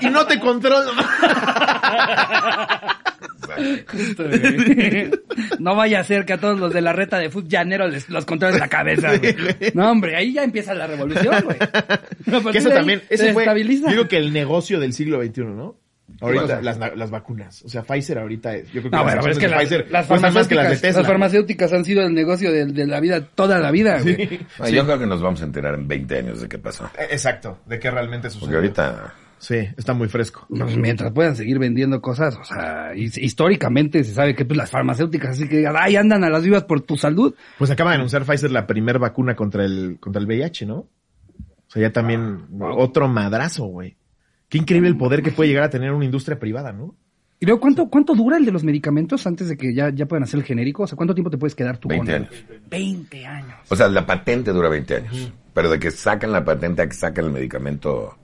Y no te controlo. <laughs> Justo, <laughs> güey. No vaya a ser que a todos los de la reta de fútbol llanero les los controles la cabeza, güey. No, hombre, ahí ya empieza la revolución, güey. <laughs> Que eso también, se ese fue, estabiliza. digo que el negocio del siglo XXI, ¿no? Ahorita, las, las vacunas. O sea, Pfizer ahorita, es- yo creo que No, las pero es que las, Pfizer las cuestan más que las de farmacéuticas, Tesla. las farmacéuticas han sido el negocio de, de la vida toda la vida, güey. Sí. Ah, Yo creo que nos vamos a enterar en 20 años de qué pasó. Eh, Exacto, de qué realmente sucedió. Porque ahorita... Sí, está muy fresco. Pues mientras puedan seguir vendiendo cosas, o sea, his- históricamente se sabe que pues, las farmacéuticas así que digan, ay, andan a las vivas por tu salud. Pues acaba de anunciar Pfizer la primer vacuna contra el, contra el VIH, ¿no? O sea, ya también otro madrazo, güey. Qué increíble el poder que puede llegar a tener una industria privada, ¿no? Y luego, ¿cuánto, cuánto dura el de los medicamentos antes de que ya, ya puedan hacer el genérico? O sea, ¿cuánto tiempo te puedes quedar tú 20 con él? años. 20 años. O sea, la patente dura 20 años. Pero de que sacan la patente a que sacan el medicamento,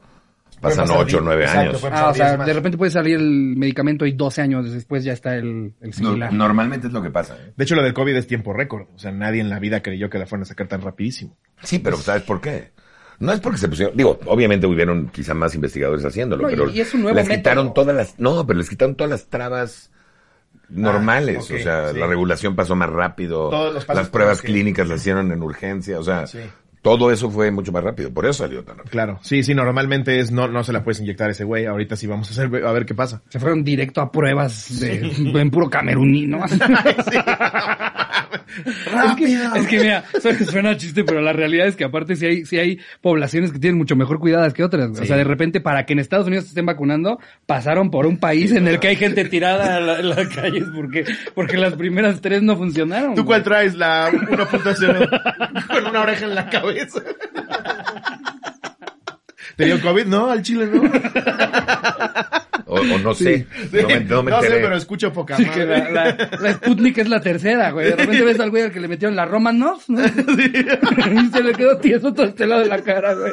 pasan pasar 8 o 9 exacto, años. Ah, o sea, de repente puede salir el medicamento y 12 años después ya está el, el No- similar. normalmente es lo que pasa. ¿eh? De hecho, lo del COVID es tiempo récord. O sea, nadie en la vida creyó que la fueran a sacar tan rapidísimo. Sí, pero ¿sabes por qué? No es porque se pusieron, digo, obviamente hubieron quizá más investigadores haciéndolo, No, y- pero y es un nuevo les método. quitaron todas las, no, pero les quitaron todas las trabas normales, Ah, o sea, sí. la regulación pasó más rápido, Todos los pasos las pruebas que- clínicas las hicieron en urgencia, o sea, Sí. Todo eso fue mucho más rápido, por eso salió tan rápido. Claro. Sí, sí, normalmente es no, no se la puedes inyectar a ese güey. Ahorita sí vamos a hacer, a ver qué pasa. Se fueron directo a pruebas de, en puro cameruní, ¿no? <laughs> Es que, es que mira, suena, suena chiste, pero la realidad es que aparte sí hay, sí hay poblaciones que tienen mucho mejor cuidadas que otras. güey. O Sí. sea, de repente para que en Estados Unidos se estén vacunando, pasaron por un país en el que hay gente tirada en, la- en las calles porque, porque las primeras tres no funcionaron. ¿Tú güey. cuál traes? La 1.0 con una oreja en la cabeza. ¿Te dio COVID? No, al chile no. O, o no sé, Sí. no me, no me No sé, pero escucho poca Sí, madre. que la, la, la Sputnik es la tercera, güey. De repente ves al güey al que le metieron la Romanov, ¿no? Y se le quedó tieso todo este lado de la cara, güey.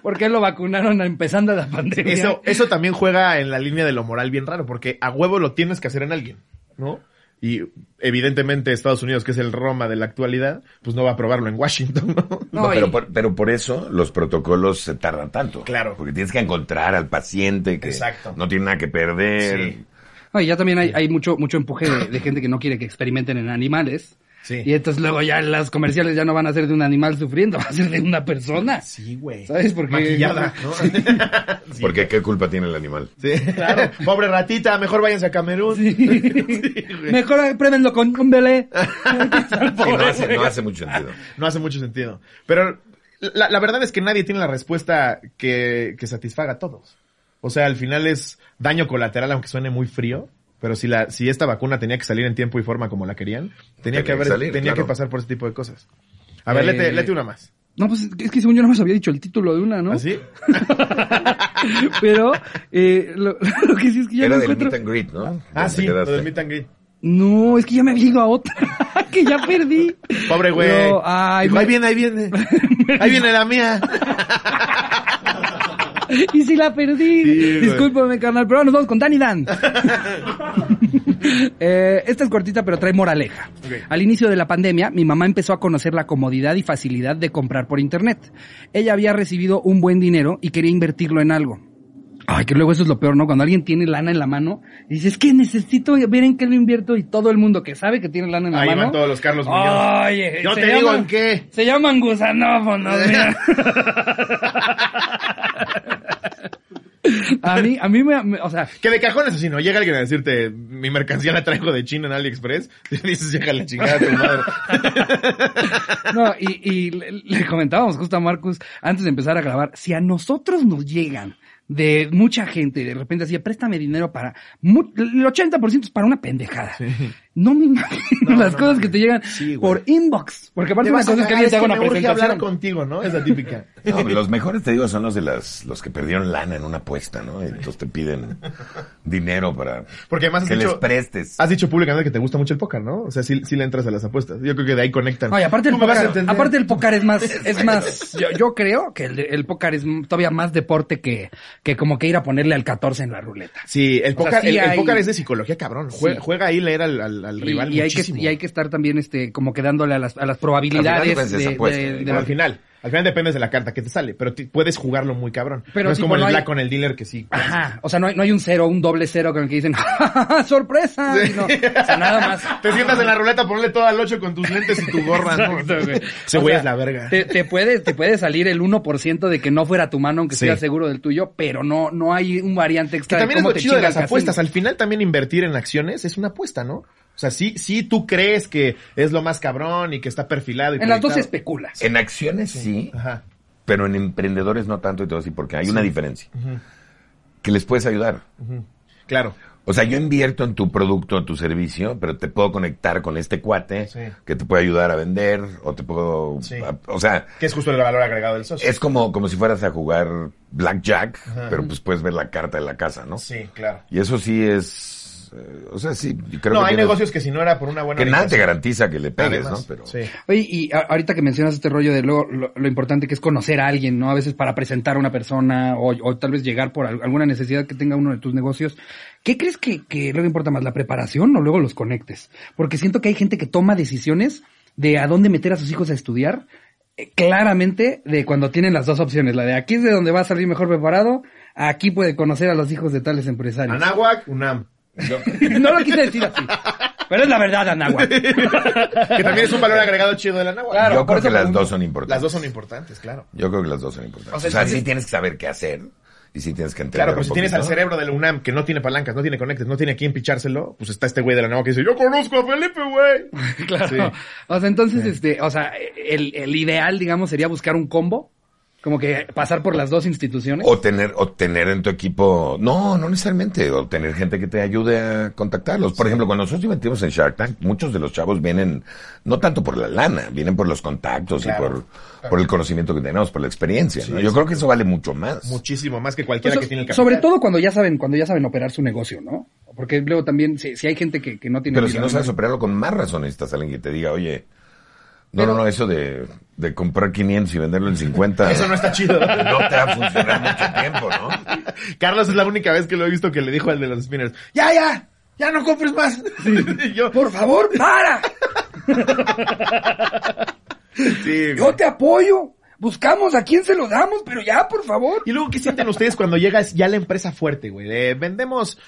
Porque lo vacunaron empezando la pandemia. Eso, eso también juega en la línea de lo moral bien raro, porque a huevo lo tienes que hacer en alguien, ¿no? Y evidentemente Estados Unidos, que es el Roma de la actualidad, pues no va a probarlo en Washington, ¿no? No, pero, por, pero por eso los protocolos se tardan tanto. Claro. Porque tienes que encontrar al paciente que Exacto. no tiene nada que perder. Sí. No, y ya también hay, hay mucho, mucho empuje de, de gente que no quiere que experimenten en animales. Sí. Y entonces luego ya las comerciales ya no van a ser de un animal sufriendo, <laughs> va a ser de una persona. Sí, güey. ¿Sabes? Maquillada, ¿no? <laughs> Sí. Porque qué culpa tiene el animal. Sí, claro. <laughs> Pobre ratita, mejor váyanse a Camerún. Mejor pruébenlo con un belé. Sí, no, hace, no hace mucho sentido. No hace mucho sentido. Pero la, la verdad es que nadie tiene la respuesta que, que satisfaga a todos. O sea, al final es daño colateral, aunque suene muy frío. Pero si la, si esta vacuna tenía que salir en tiempo y forma como la querían, tenía, Tenía que haber, que salir, tenía claro. que pasar por ese tipo de cosas. A ver, Eh, léete, léete una más. No, pues es que según yo no más había dicho el título de una, ¿no? ¿Así? <laughs> Pero eh, lo, <laughs> lo que sí es que ya Era no del encuentro. meet and greet, ¿no? Ah, ¿Dónde sí, lo del meet and greet. No, es que ya me había ido a otra. <laughs> que ya perdí. Pobre güey. No, ay, Dijo, me- ahí viene, ahí viene. ahí viene la mía. Y si la perdí. Sí. Discúlpame, carnal, pero nos vamos con Dan y <laughs> Dan. Eh, esta es cortita, pero trae moraleja. Al inicio de la pandemia, mi mamá empezó a conocer la comodidad y facilidad de comprar por internet. Ella había recibido un buen dinero y quería invertirlo en algo. Ay, que luego eso es lo peor, ¿no? Cuando alguien tiene lana en la mano y dice, es que necesito ver en qué lo invierto y todo el mundo que sabe que tiene lana en la Ahí mano. van todos los Carlos Muñoz. Oye, Yo se te digo en qué. Se llaman gusanófonos, mira. <laughs> A mí, a mí me, me- o sea, Que de cajón ¿no? Llega alguien a decirte, mi mercancía la traigo de China en AliExpress. <laughs> Y dices, llega la chingada a tu madre. <laughs> no, y, y le, le comentábamos justo a Marcus antes de empezar a grabar, si a nosotros nos llegan de mucha gente, de repente así, préstame dinero para, el 80% es para una pendejada. No me imagino No, las no cosas que te llegan Sí, por inbox. Porque aparte Te una cosa es que alguien te haga que una me urge hablar presentación. contigo, ¿no? Esa <laughs> típica. No, los mejores, te digo, son los de las, los que perdieron lana en una apuesta, ¿no? Y entonces te piden dinero para Porque además has que les prestes. has dicho públicamente que te gusta mucho el póker, ¿no? O sea, sí, sí le entras a las apuestas. Yo creo que de ahí conectan. Y aparte el, póker, aparte el póker es más, <laughs> es más, yo, yo creo que el, el póker es todavía más deporte que, que como que ir a ponerle al 14 en la ruleta. Sí, el O sea, póker, sí el, el hay- póker es de psicología, cabrón. Juega, Sí. juega ahí leer al, al, al Y, rival y hay que, y hay que estar también este como que dándole a las, a las probabilidades Al final, pues, es de, de- de al que- final, al final dependes de la carta que te sale, pero puedes jugarlo muy cabrón. Pero no es tipo, como el no hay- black con el dealer que sí. Ajá, o sea, no hay, no hay un cero, un doble cero con el que dicen, <laughs> ¡Ja, ja, ja, sorpresa No, o sea, nada más. <laughs> Te sientas en la ruleta, ponle todo al 8 con tus lentes y tu gorra, ¿no? Exacto, <laughs> güey. Sea, es la verga. Te, te puede, te puede salir el 1% de que no fuera tu mano, aunque Sí. estés seguro del tuyo, pero no, no hay un variante Que extra. también es cómo lo te chido de las apuestas. Al final también invertir en acciones es una apuesta, ¿no? O sea, sí, sí tú crees que es lo más cabrón y que está perfilado. Y En las dos especulas. En acciones sí, Ajá. pero en emprendedores no tanto y todo así, porque hay una diferencia. Que les puedes ayudar. Claro. O sea, yo invierto en tu producto, en tu servicio, pero te puedo conectar con este cuate Sí. que te puede ayudar a vender o te puedo... Sí. a- o sea, Que es justo el valor agregado del socio. es como, como si fueras a jugar blackjack, pero pues puedes ver la carta de la casa, ¿no? Sí, claro. Y eso sí es... eh, o sea, sí, yo creo no, que hay tienes- negocios que si no era por una buena Que nada te garantiza que le pegues, Además, ¿no? Pero... Sí. Oye, y ahorita que mencionas este rollo de lo, lo, lo importante que es conocer a alguien, ¿no? A veces para presentar a una persona o, o tal vez llegar por al- alguna necesidad que tenga uno de tus negocios. ¿Qué crees que, que luego importa más, la preparación o luego los conectes? Porque siento que hay gente que toma decisiones de a dónde meter a sus hijos a estudiar, eh, claramente de cuando tienen las dos opciones. La de aquí es de donde va a salir mejor preparado, aquí puede conocer a los hijos de tales empresarios. Anáhuac, UNAM. <laughs> no lo quise decir así. Pero es la verdad, Anáhuac. <laughs> Que también es un valor agregado chido del Anáhuac. Claro, yo creo que las dos son importantes. Las dos son importantes, claro. Yo creo que las dos son importantes. O O sea, entonces- sí tienes que saber qué hacer y sí tienes que entender Claro, pero un si tienes al cerebro del UNAM que no tiene palancas, no tiene conectes, no tiene a quién pichárselo, pues está este güey de la Anáhuac que dice, yo conozco a Felipe, güey. <laughs> Claro. Sí. O sea, entonces, este, o sea, el, el ideal, digamos, sería buscar un combo, como que pasar por las dos instituciones. O tener, o tener en tu equipo, no, no necesariamente, o tener gente que te ayude a contactarlos. Por ejemplo, cuando nosotros invertimos en Shark Tank, muchos de los chavos vienen, no tanto por la lana, vienen por los contactos Claro. y por, por el conocimiento que tenemos, por la experiencia. ¿no? Yo creo que eso vale mucho más. Muchísimo más que cualquiera Pues, que tiene el capital. sobre todo cuando ya saben, cuando ya saben operar su negocio, ¿no? Porque luego también, si, si hay gente que, que no tiene... Pero si no sabes operarlo con más razón, necesitas alguien que te diga, oye, no, Pero- no, no, eso de, de comprar 500 y venderlo en 50. <laughs> Eso no está chido. No te va a funcionar mucho tiempo, ¿no? Carlos es la única vez que lo he visto que le dijo al de los spinners, ya, ya, ya no compres más. <laughs> Yo, Por favor, para. sí. Yo te apoyo. Buscamos a quién se lo damos, pero ya, por favor. Y luego, ¿qué sienten ustedes cuando llega ya la empresa fuerte, güey? De, vendemos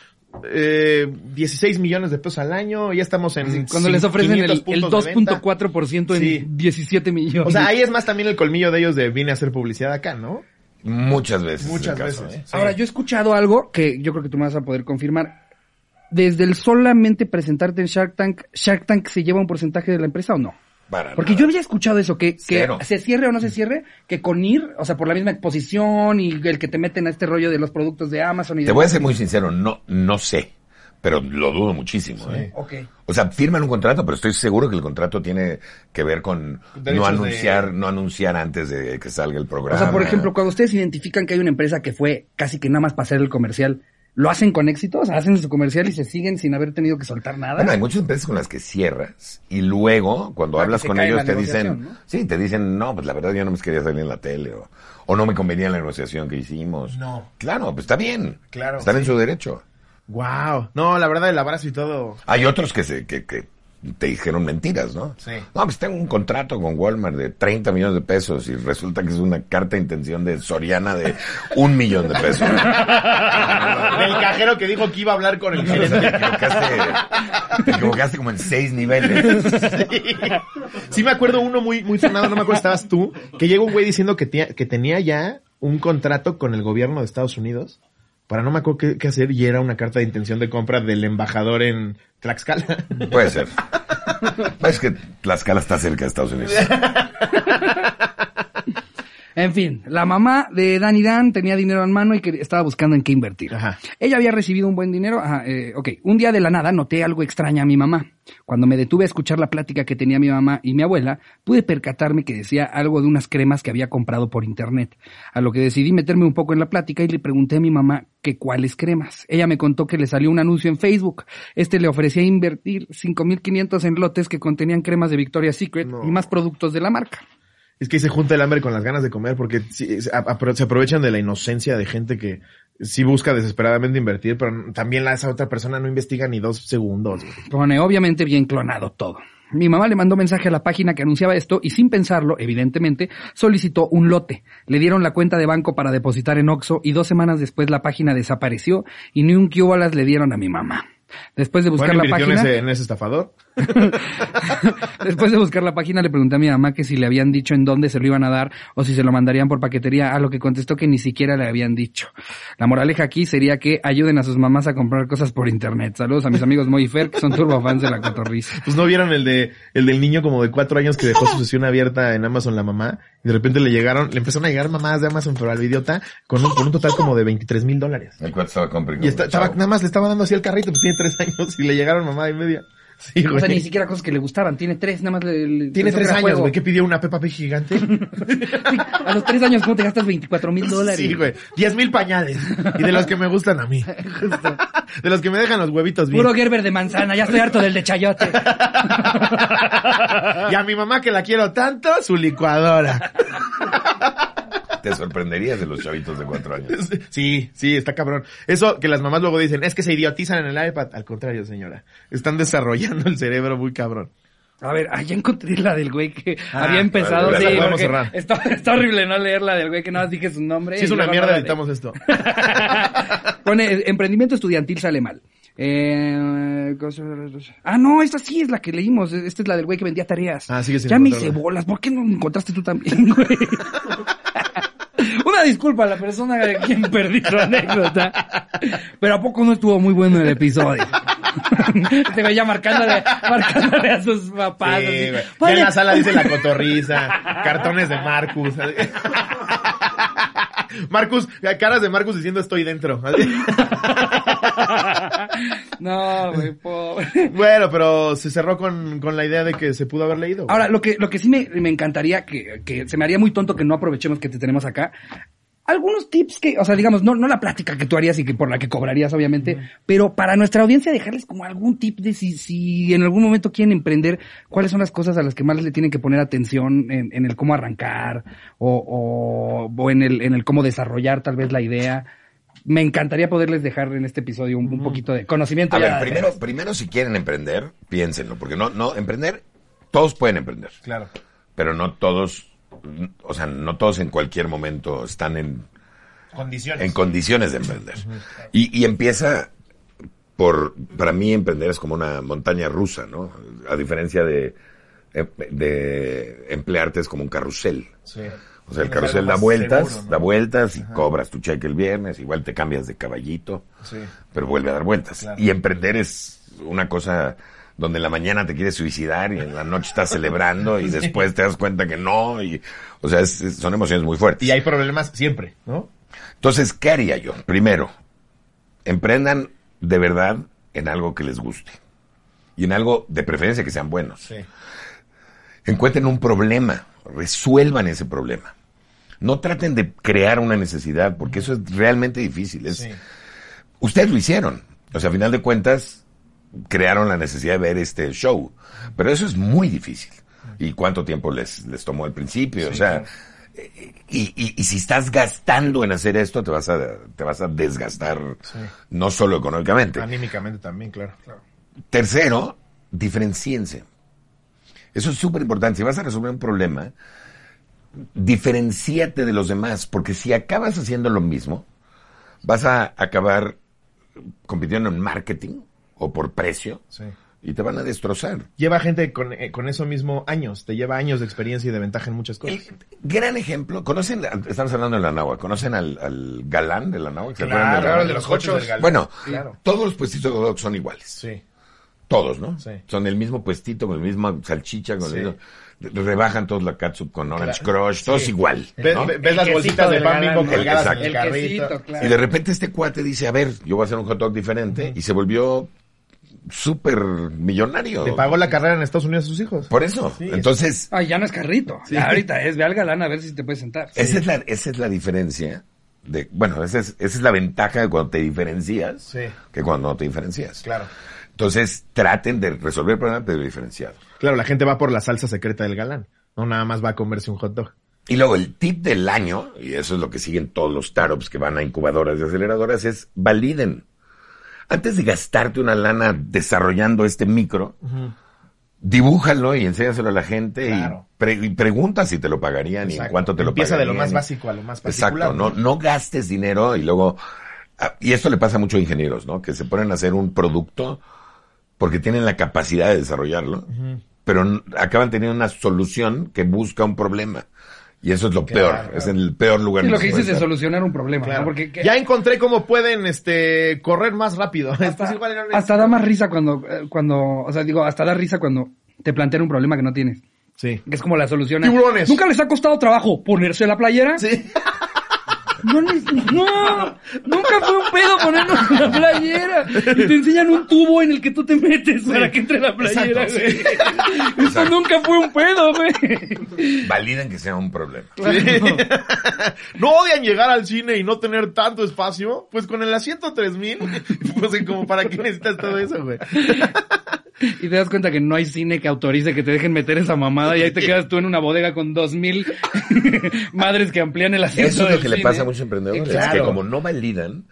eh, 16 millones de pesos al año, ya estamos en... Cuando les ofrecen el, 500 el puntos de venta. 2.4% en Sí. 17 millones. O sea, ahí es más también el colmillo de ellos de vine a hacer publicidad acá, ¿no? Muchas veces. es Muchas caso, veces. ¿eh? Sí. Ahora, yo he escuchado algo que yo creo que tú me vas a poder confirmar. Desde el solamente presentarte en Shark Tank, ¿Shark Tank se lleva un porcentaje de la empresa o no? Para Porque nada. yo había escuchado eso, que, que se cierre o no se cierre, que con ir, o sea, por la misma exposición y el que te meten a este rollo de los productos de Amazon y Te voy a ser muy sincero, no, no sé, pero lo dudo muchísimo. ¿eh? Ok. O sea, firman un contrato, pero estoy seguro que el contrato tiene que ver con Derechos no anunciar, de- no anunciar antes de que salga el programa. O sea, por ejemplo, cuando ustedes identifican que hay una empresa que fue casi que nada más para hacer el comercial, ¿lo hacen con éxito? O sea, hacen su comercial y se siguen sin haber tenido que soltar nada. Bueno, hay muchas empresas con las que cierras y luego cuando Ah, hablas con ellos te dicen, ¿no? sí, te dicen, no, pues la verdad yo no me quería salir en la tele o, o no me convenía la negociación que hicimos. No. Claro, pues está bien. Claro, Están en su derecho. Wow. No, la verdad, el abrazo y todo. Hay otros que se, que, que te dijeron mentiras, ¿no? Sí. No, pues tengo un contrato con Walmart de 30 millones de pesos y resulta que es una carta de intención de Soriana de un millón de pesos. <laughs> Del cajero que dijo que iba a hablar con el Te gerente. equivocaste, te equivocaste como en seis niveles. Sí me acuerdo uno muy, muy sonado, no me acuerdo, estabas tú, que llegó un güey diciendo que, tía- que tenía ya un contrato con el gobierno de Estados Unidos para no me acuerdo qué, qué hacer y era una carta de intención de compra del embajador en Tlaxcala. Puede ser. Es que Tlaxcala está cerca de Estados Unidos. <laughs> En fin, la mamá de Danny Dan tenía dinero en mano y que estaba buscando en qué invertir. Ajá. Ella había recibido un buen dinero. Ajá, eh, ok, un día de la nada noté algo extraño a mi mamá. Cuando me detuve a escuchar la plática que tenía mi mamá y mi abuela, pude percatarme que decía algo de unas cremas que había comprado por internet. A lo que decidí meterme un poco en la plática y le pregunté a mi mamá que cuáles cremas. Ella me contó que le salió un anuncio en Facebook. Este le ofrecía invertir 5.500 en lotes que contenían cremas de Victoria's Secret No. y más productos de la marca. Es que se junta el hambre con las ganas de comer porque se aprovechan de la inocencia de gente que sí busca desesperadamente invertir, pero también esa otra persona no investiga ni dos segundos. Pone obviamente bien clonado todo. Mi mamá le mandó mensaje a la página que anunciaba esto y sin pensarlo, evidentemente, solicitó un lote. Le dieron la cuenta de banco para depositar en Oxxo y dos semanas después la página desapareció y ni un las le dieron a mi mamá. Después de buscar Bueno, la invirtió en página, ese, en ese estafador. <laughs> Después de buscar la página le pregunté a mi mamá que si le habían dicho en dónde se lo iban a dar o si se lo mandarían por paquetería, a lo que contestó que ni siquiera le habían dicho. La moraleja aquí sería que ayuden a sus mamás a comprar cosas por internet. Saludos a mis amigos Moy Fer, que son turbofans de la cotorriza. Pues no vieron el de el del niño como de cuatro años que dejó su sesión abierta en Amazon la mamá y de repente le llegaron, le empezaron a llegar mamás de Amazon pero al idiota con un, con un total como de 23 mil dólares. El cual estaba comprando. Y está- estaba, nada más le estaba dando así el carrito, pues tiene tres años y le llegaron mamá y media. <laughs> Sí, O sea, ni siquiera cosas que le gustaban. Tiene tres, nada más le, le- Tiene tres años, juego. güey. ¿Qué pidió una Peppa Pig gigante? <laughs> Sí, a los tres años, ¿cómo te gastas 24 mil dólares? Sí, güey. Diez mil pañales. Y de los que me gustan a mí. <laughs> De los que me dejan los huevitos bien. Puro Gerber de manzana, ya estoy harto del de chayote. Y a mi mamá que la quiero tanto, su licuadora. Te sorprenderías de los chavitos de cuatro años. <laughs> Sí, sí, está cabrón. Eso que las mamás luego dicen, es que se idiotizan en el iPad. Al contrario, señora. Están desarrollando el cerebro muy cabrón. A ver, ah, ya encontré la del güey que Ah, había empezado. vale, Sí, porque cerrar. Está, está horrible no leer la del güey que nada más dije su nombre. Si es una mierda, editamos esto. <laughs> Pone, emprendimiento estudiantil sale mal. Eh, ah, no, esta sí es la que leímos. Esta es la del güey que vendía tareas. Ah, sigue Ya me hice bolas. ¿Por qué no encontraste tú también, <laughs> güey? Una disculpa a la persona de quien perdí su anécdota. Pero ¿a poco no estuvo muy bueno el episodio? <laughs> Te veía marcándole, marcándole a sus papás. Sí, así. Ya en la sala dice la cotorriza, cartones de Marcus. <laughs> <laughs> Marcus, caras de Marcus diciendo estoy dentro. <laughs> <laughs> No, güey, pobre. Bueno, pero se cerró con, con la idea de que se pudo haber leído. Ahora, lo que, lo que sí me, me encantaría, que, que se me haría muy tonto que no aprovechemos que te tenemos acá. Algunos tips que, o sea, digamos, no, no la plática que tú harías y que por la que cobrarías, obviamente, pero para nuestra audiencia dejarles como algún tip de si, si en algún momento quieren emprender, cuáles son las cosas a las que más le tienen que poner atención en, en el cómo arrancar o, o, o en el, en el cómo desarrollar tal vez la idea. Me encantaría poderles dejar en este episodio un, un poquito de conocimiento. A ver, de- primero, primero si quieren emprender, piénsenlo, porque no, no, emprender, todos pueden emprender, Claro. pero no todos, o sea, no todos en cualquier momento están en, Condiciones. en condiciones de emprender. Y, y empieza por, para mí emprender es como una montaña rusa, ¿no? A diferencia de, de emplearte es como un carrusel. Sí. O sea, el carrusel da vueltas, seguro, ¿no? da vueltas y cobras tu cheque el viernes, igual te cambias de caballito, Sí. pero vuelve a dar vueltas. Claro. Y emprender es una cosa donde en la mañana te quieres suicidar y en la noche estás celebrando y después te das cuenta que no y, o sea, es- es- son emociones muy fuertes. Y hay problemas siempre, ¿no? Entonces, ¿qué haría yo? Primero, emprendan de verdad en algo que les guste. Y en algo de preferencia que sean buenos. Sí. Encuentren un problema, resuelvan ese problema. No traten de crear una necesidad, porque eso es realmente difícil. Es, Sí. Ustedes lo hicieron. O sea, a final de cuentas, crearon la necesidad de ver este show. Pero eso es muy difícil. ¿Y cuánto tiempo les, les tomó al principio? o sea, y, y, y si estás gastando en hacer esto, te vas a, te vas a desgastar, Sí. no solo económicamente. Anímicamente también, claro. Tercero, diferenciense. Eso es súper importante. Si vas a resolver un problema, diferenciate de los demás, porque si acabas haciendo lo mismo, vas a acabar compitiendo en marketing o por precio Sí. y te van a destrozar. Lleva gente con, eh, con eso mismo años, te lleva años de experiencia y de ventaja en muchas cosas. El gran ejemplo, conocen, estamos hablando de la Nahua, ¿conocen al, al galán de la Nahua? ¿Se acuerdan del Claro, el de los coches del galán. Bueno, Claro. todos los puestitos de hot dog son iguales. Sí. Todos, ¿no? Sí. Son el mismo puestito, con el mismo salchicha, con Sí. el mismo... Rebajan todos la catsup con Orange Claro. Crush, todos Sí. igual. Ves, ¿no? ves las El bolsitas de pan bimbo colgadas el El carrito. quesito, claro. Y de repente este cuate dice, a ver, yo voy a hacer un hot dog diferente, y se volvió súper millonario. Le pagó la carrera en Estados Unidos a sus hijos. Por eso. Sí. Entonces, Ay, ya no es carrito. Ya ahorita es, ve al galán a ver si te puedes sentar. esa, es la, esa es la diferencia. De, bueno, esa es, esa es la ventaja de cuando te diferencias Sí. que cuando no te diferencias. Claro. Entonces, traten de resolver el problema, pero diferenciado. Claro, la gente va por la salsa secreta del galán. No nada más va a comerse un hot dog. Y luego el tip del año, y eso es lo que siguen todos los startups que van a incubadoras y aceleradoras, es validen. Antes de gastarte una lana desarrollando este micro, dibújalo y enséñaselo a la gente Claro. y, pre- y pregunta si te lo pagarían y en cuánto te lo Empieza de lo pagarían. más básico a lo más particular. Exacto, no, no gastes dinero y luego... ah, Y esto le pasa a muchos ingenieros, ¿no? Que se ponen a hacer un producto porque tienen la capacidad de desarrollarlo, pero acaban teniendo una solución que busca un problema. Y eso es lo peor, es el peor lugar. Sí, lo que que dices de solucionar un problema, Claro. ¿no? Porque que- Ya encontré cómo pueden, este, correr más rápido. <laughs> Esto igual hasta da más risa cuando, eh, cuando, o sea, digo, hasta da risa cuando te plantean un problema que no tienes. Sí. Que es como la solución. Tiburones. ¿Nunca les ha costado trabajo ponerse la playera? Sí. <laughs> No, no, nunca fue un pedo ponernos la playera. Y te enseñan un tubo en el que tú te metes para que entre la playera, Exacto, güey. <laughs> Eso nunca fue un pedo, güey. Validen que sea un problema. <laughs> ¿No odian llegar al cine y no tener tanto espacio? Pues con el asiento 3000, pues <laughs> como para qué necesitas todo eso, güey. Y te das cuenta que no hay cine que autorice que te dejen meter esa mamada y ahí te quedas tú en una bodega con dos mil madres que amplían el asiento. Eso es lo del que le pasa a muchos emprendedores, Claro. que como no validan,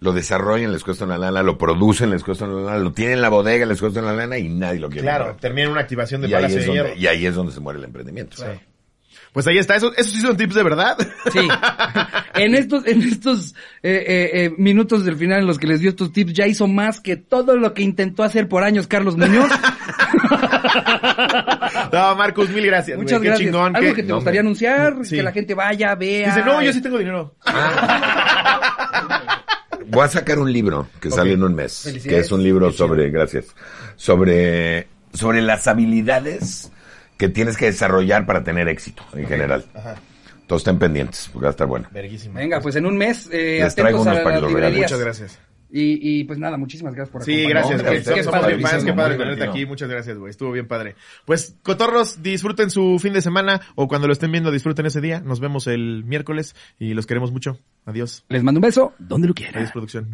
lo desarrollan, les cuesta una lana, lo producen, les cuesta una lana, lo tienen en la bodega, les cuesta una lana y nadie lo quiere. Claro, comprar. termina una activación de y ahí, de Hierro. donde, y ahí es donde se muere el emprendimiento. Pues ahí está, eso, esos sí son tips de verdad. Sí. <laughs> En estos, en estos eh, eh, eh, minutos del final en los que les dio estos tips, ya hizo más que todo lo que intentó hacer por años Carlos Muñoz. <laughs> No, Marcus, mil gracias. Muchas Qué gracias. chingón. Algo que te no, gustaría hombre. anunciar, Sí. que la gente vaya, vea. Dice, no, yo sí tengo dinero. Voy a sacar un libro que sale en un mes, que es un libro sobre, gracias, sobre, sobre las habilidades que tienes que desarrollar para tener éxito en general. Todos estén pendientes, porque va a estar bueno. Verguísima. Venga, pues en un mes, eh, Les traigo unos para que. Muchas gracias. Y, y pues nada, muchísimas gracias por Sí, gracias, No, güey. ustedes Qué padre, fans, qué padre tenerte aquí. Muchas gracias, güey. Estuvo bien padre. Pues, cotorros, disfruten su fin de semana o cuando lo estén viendo, disfruten ese día. Nos vemos el miércoles y los queremos mucho. Adiós. Les mando un beso donde lo quieran. Adiós, producción.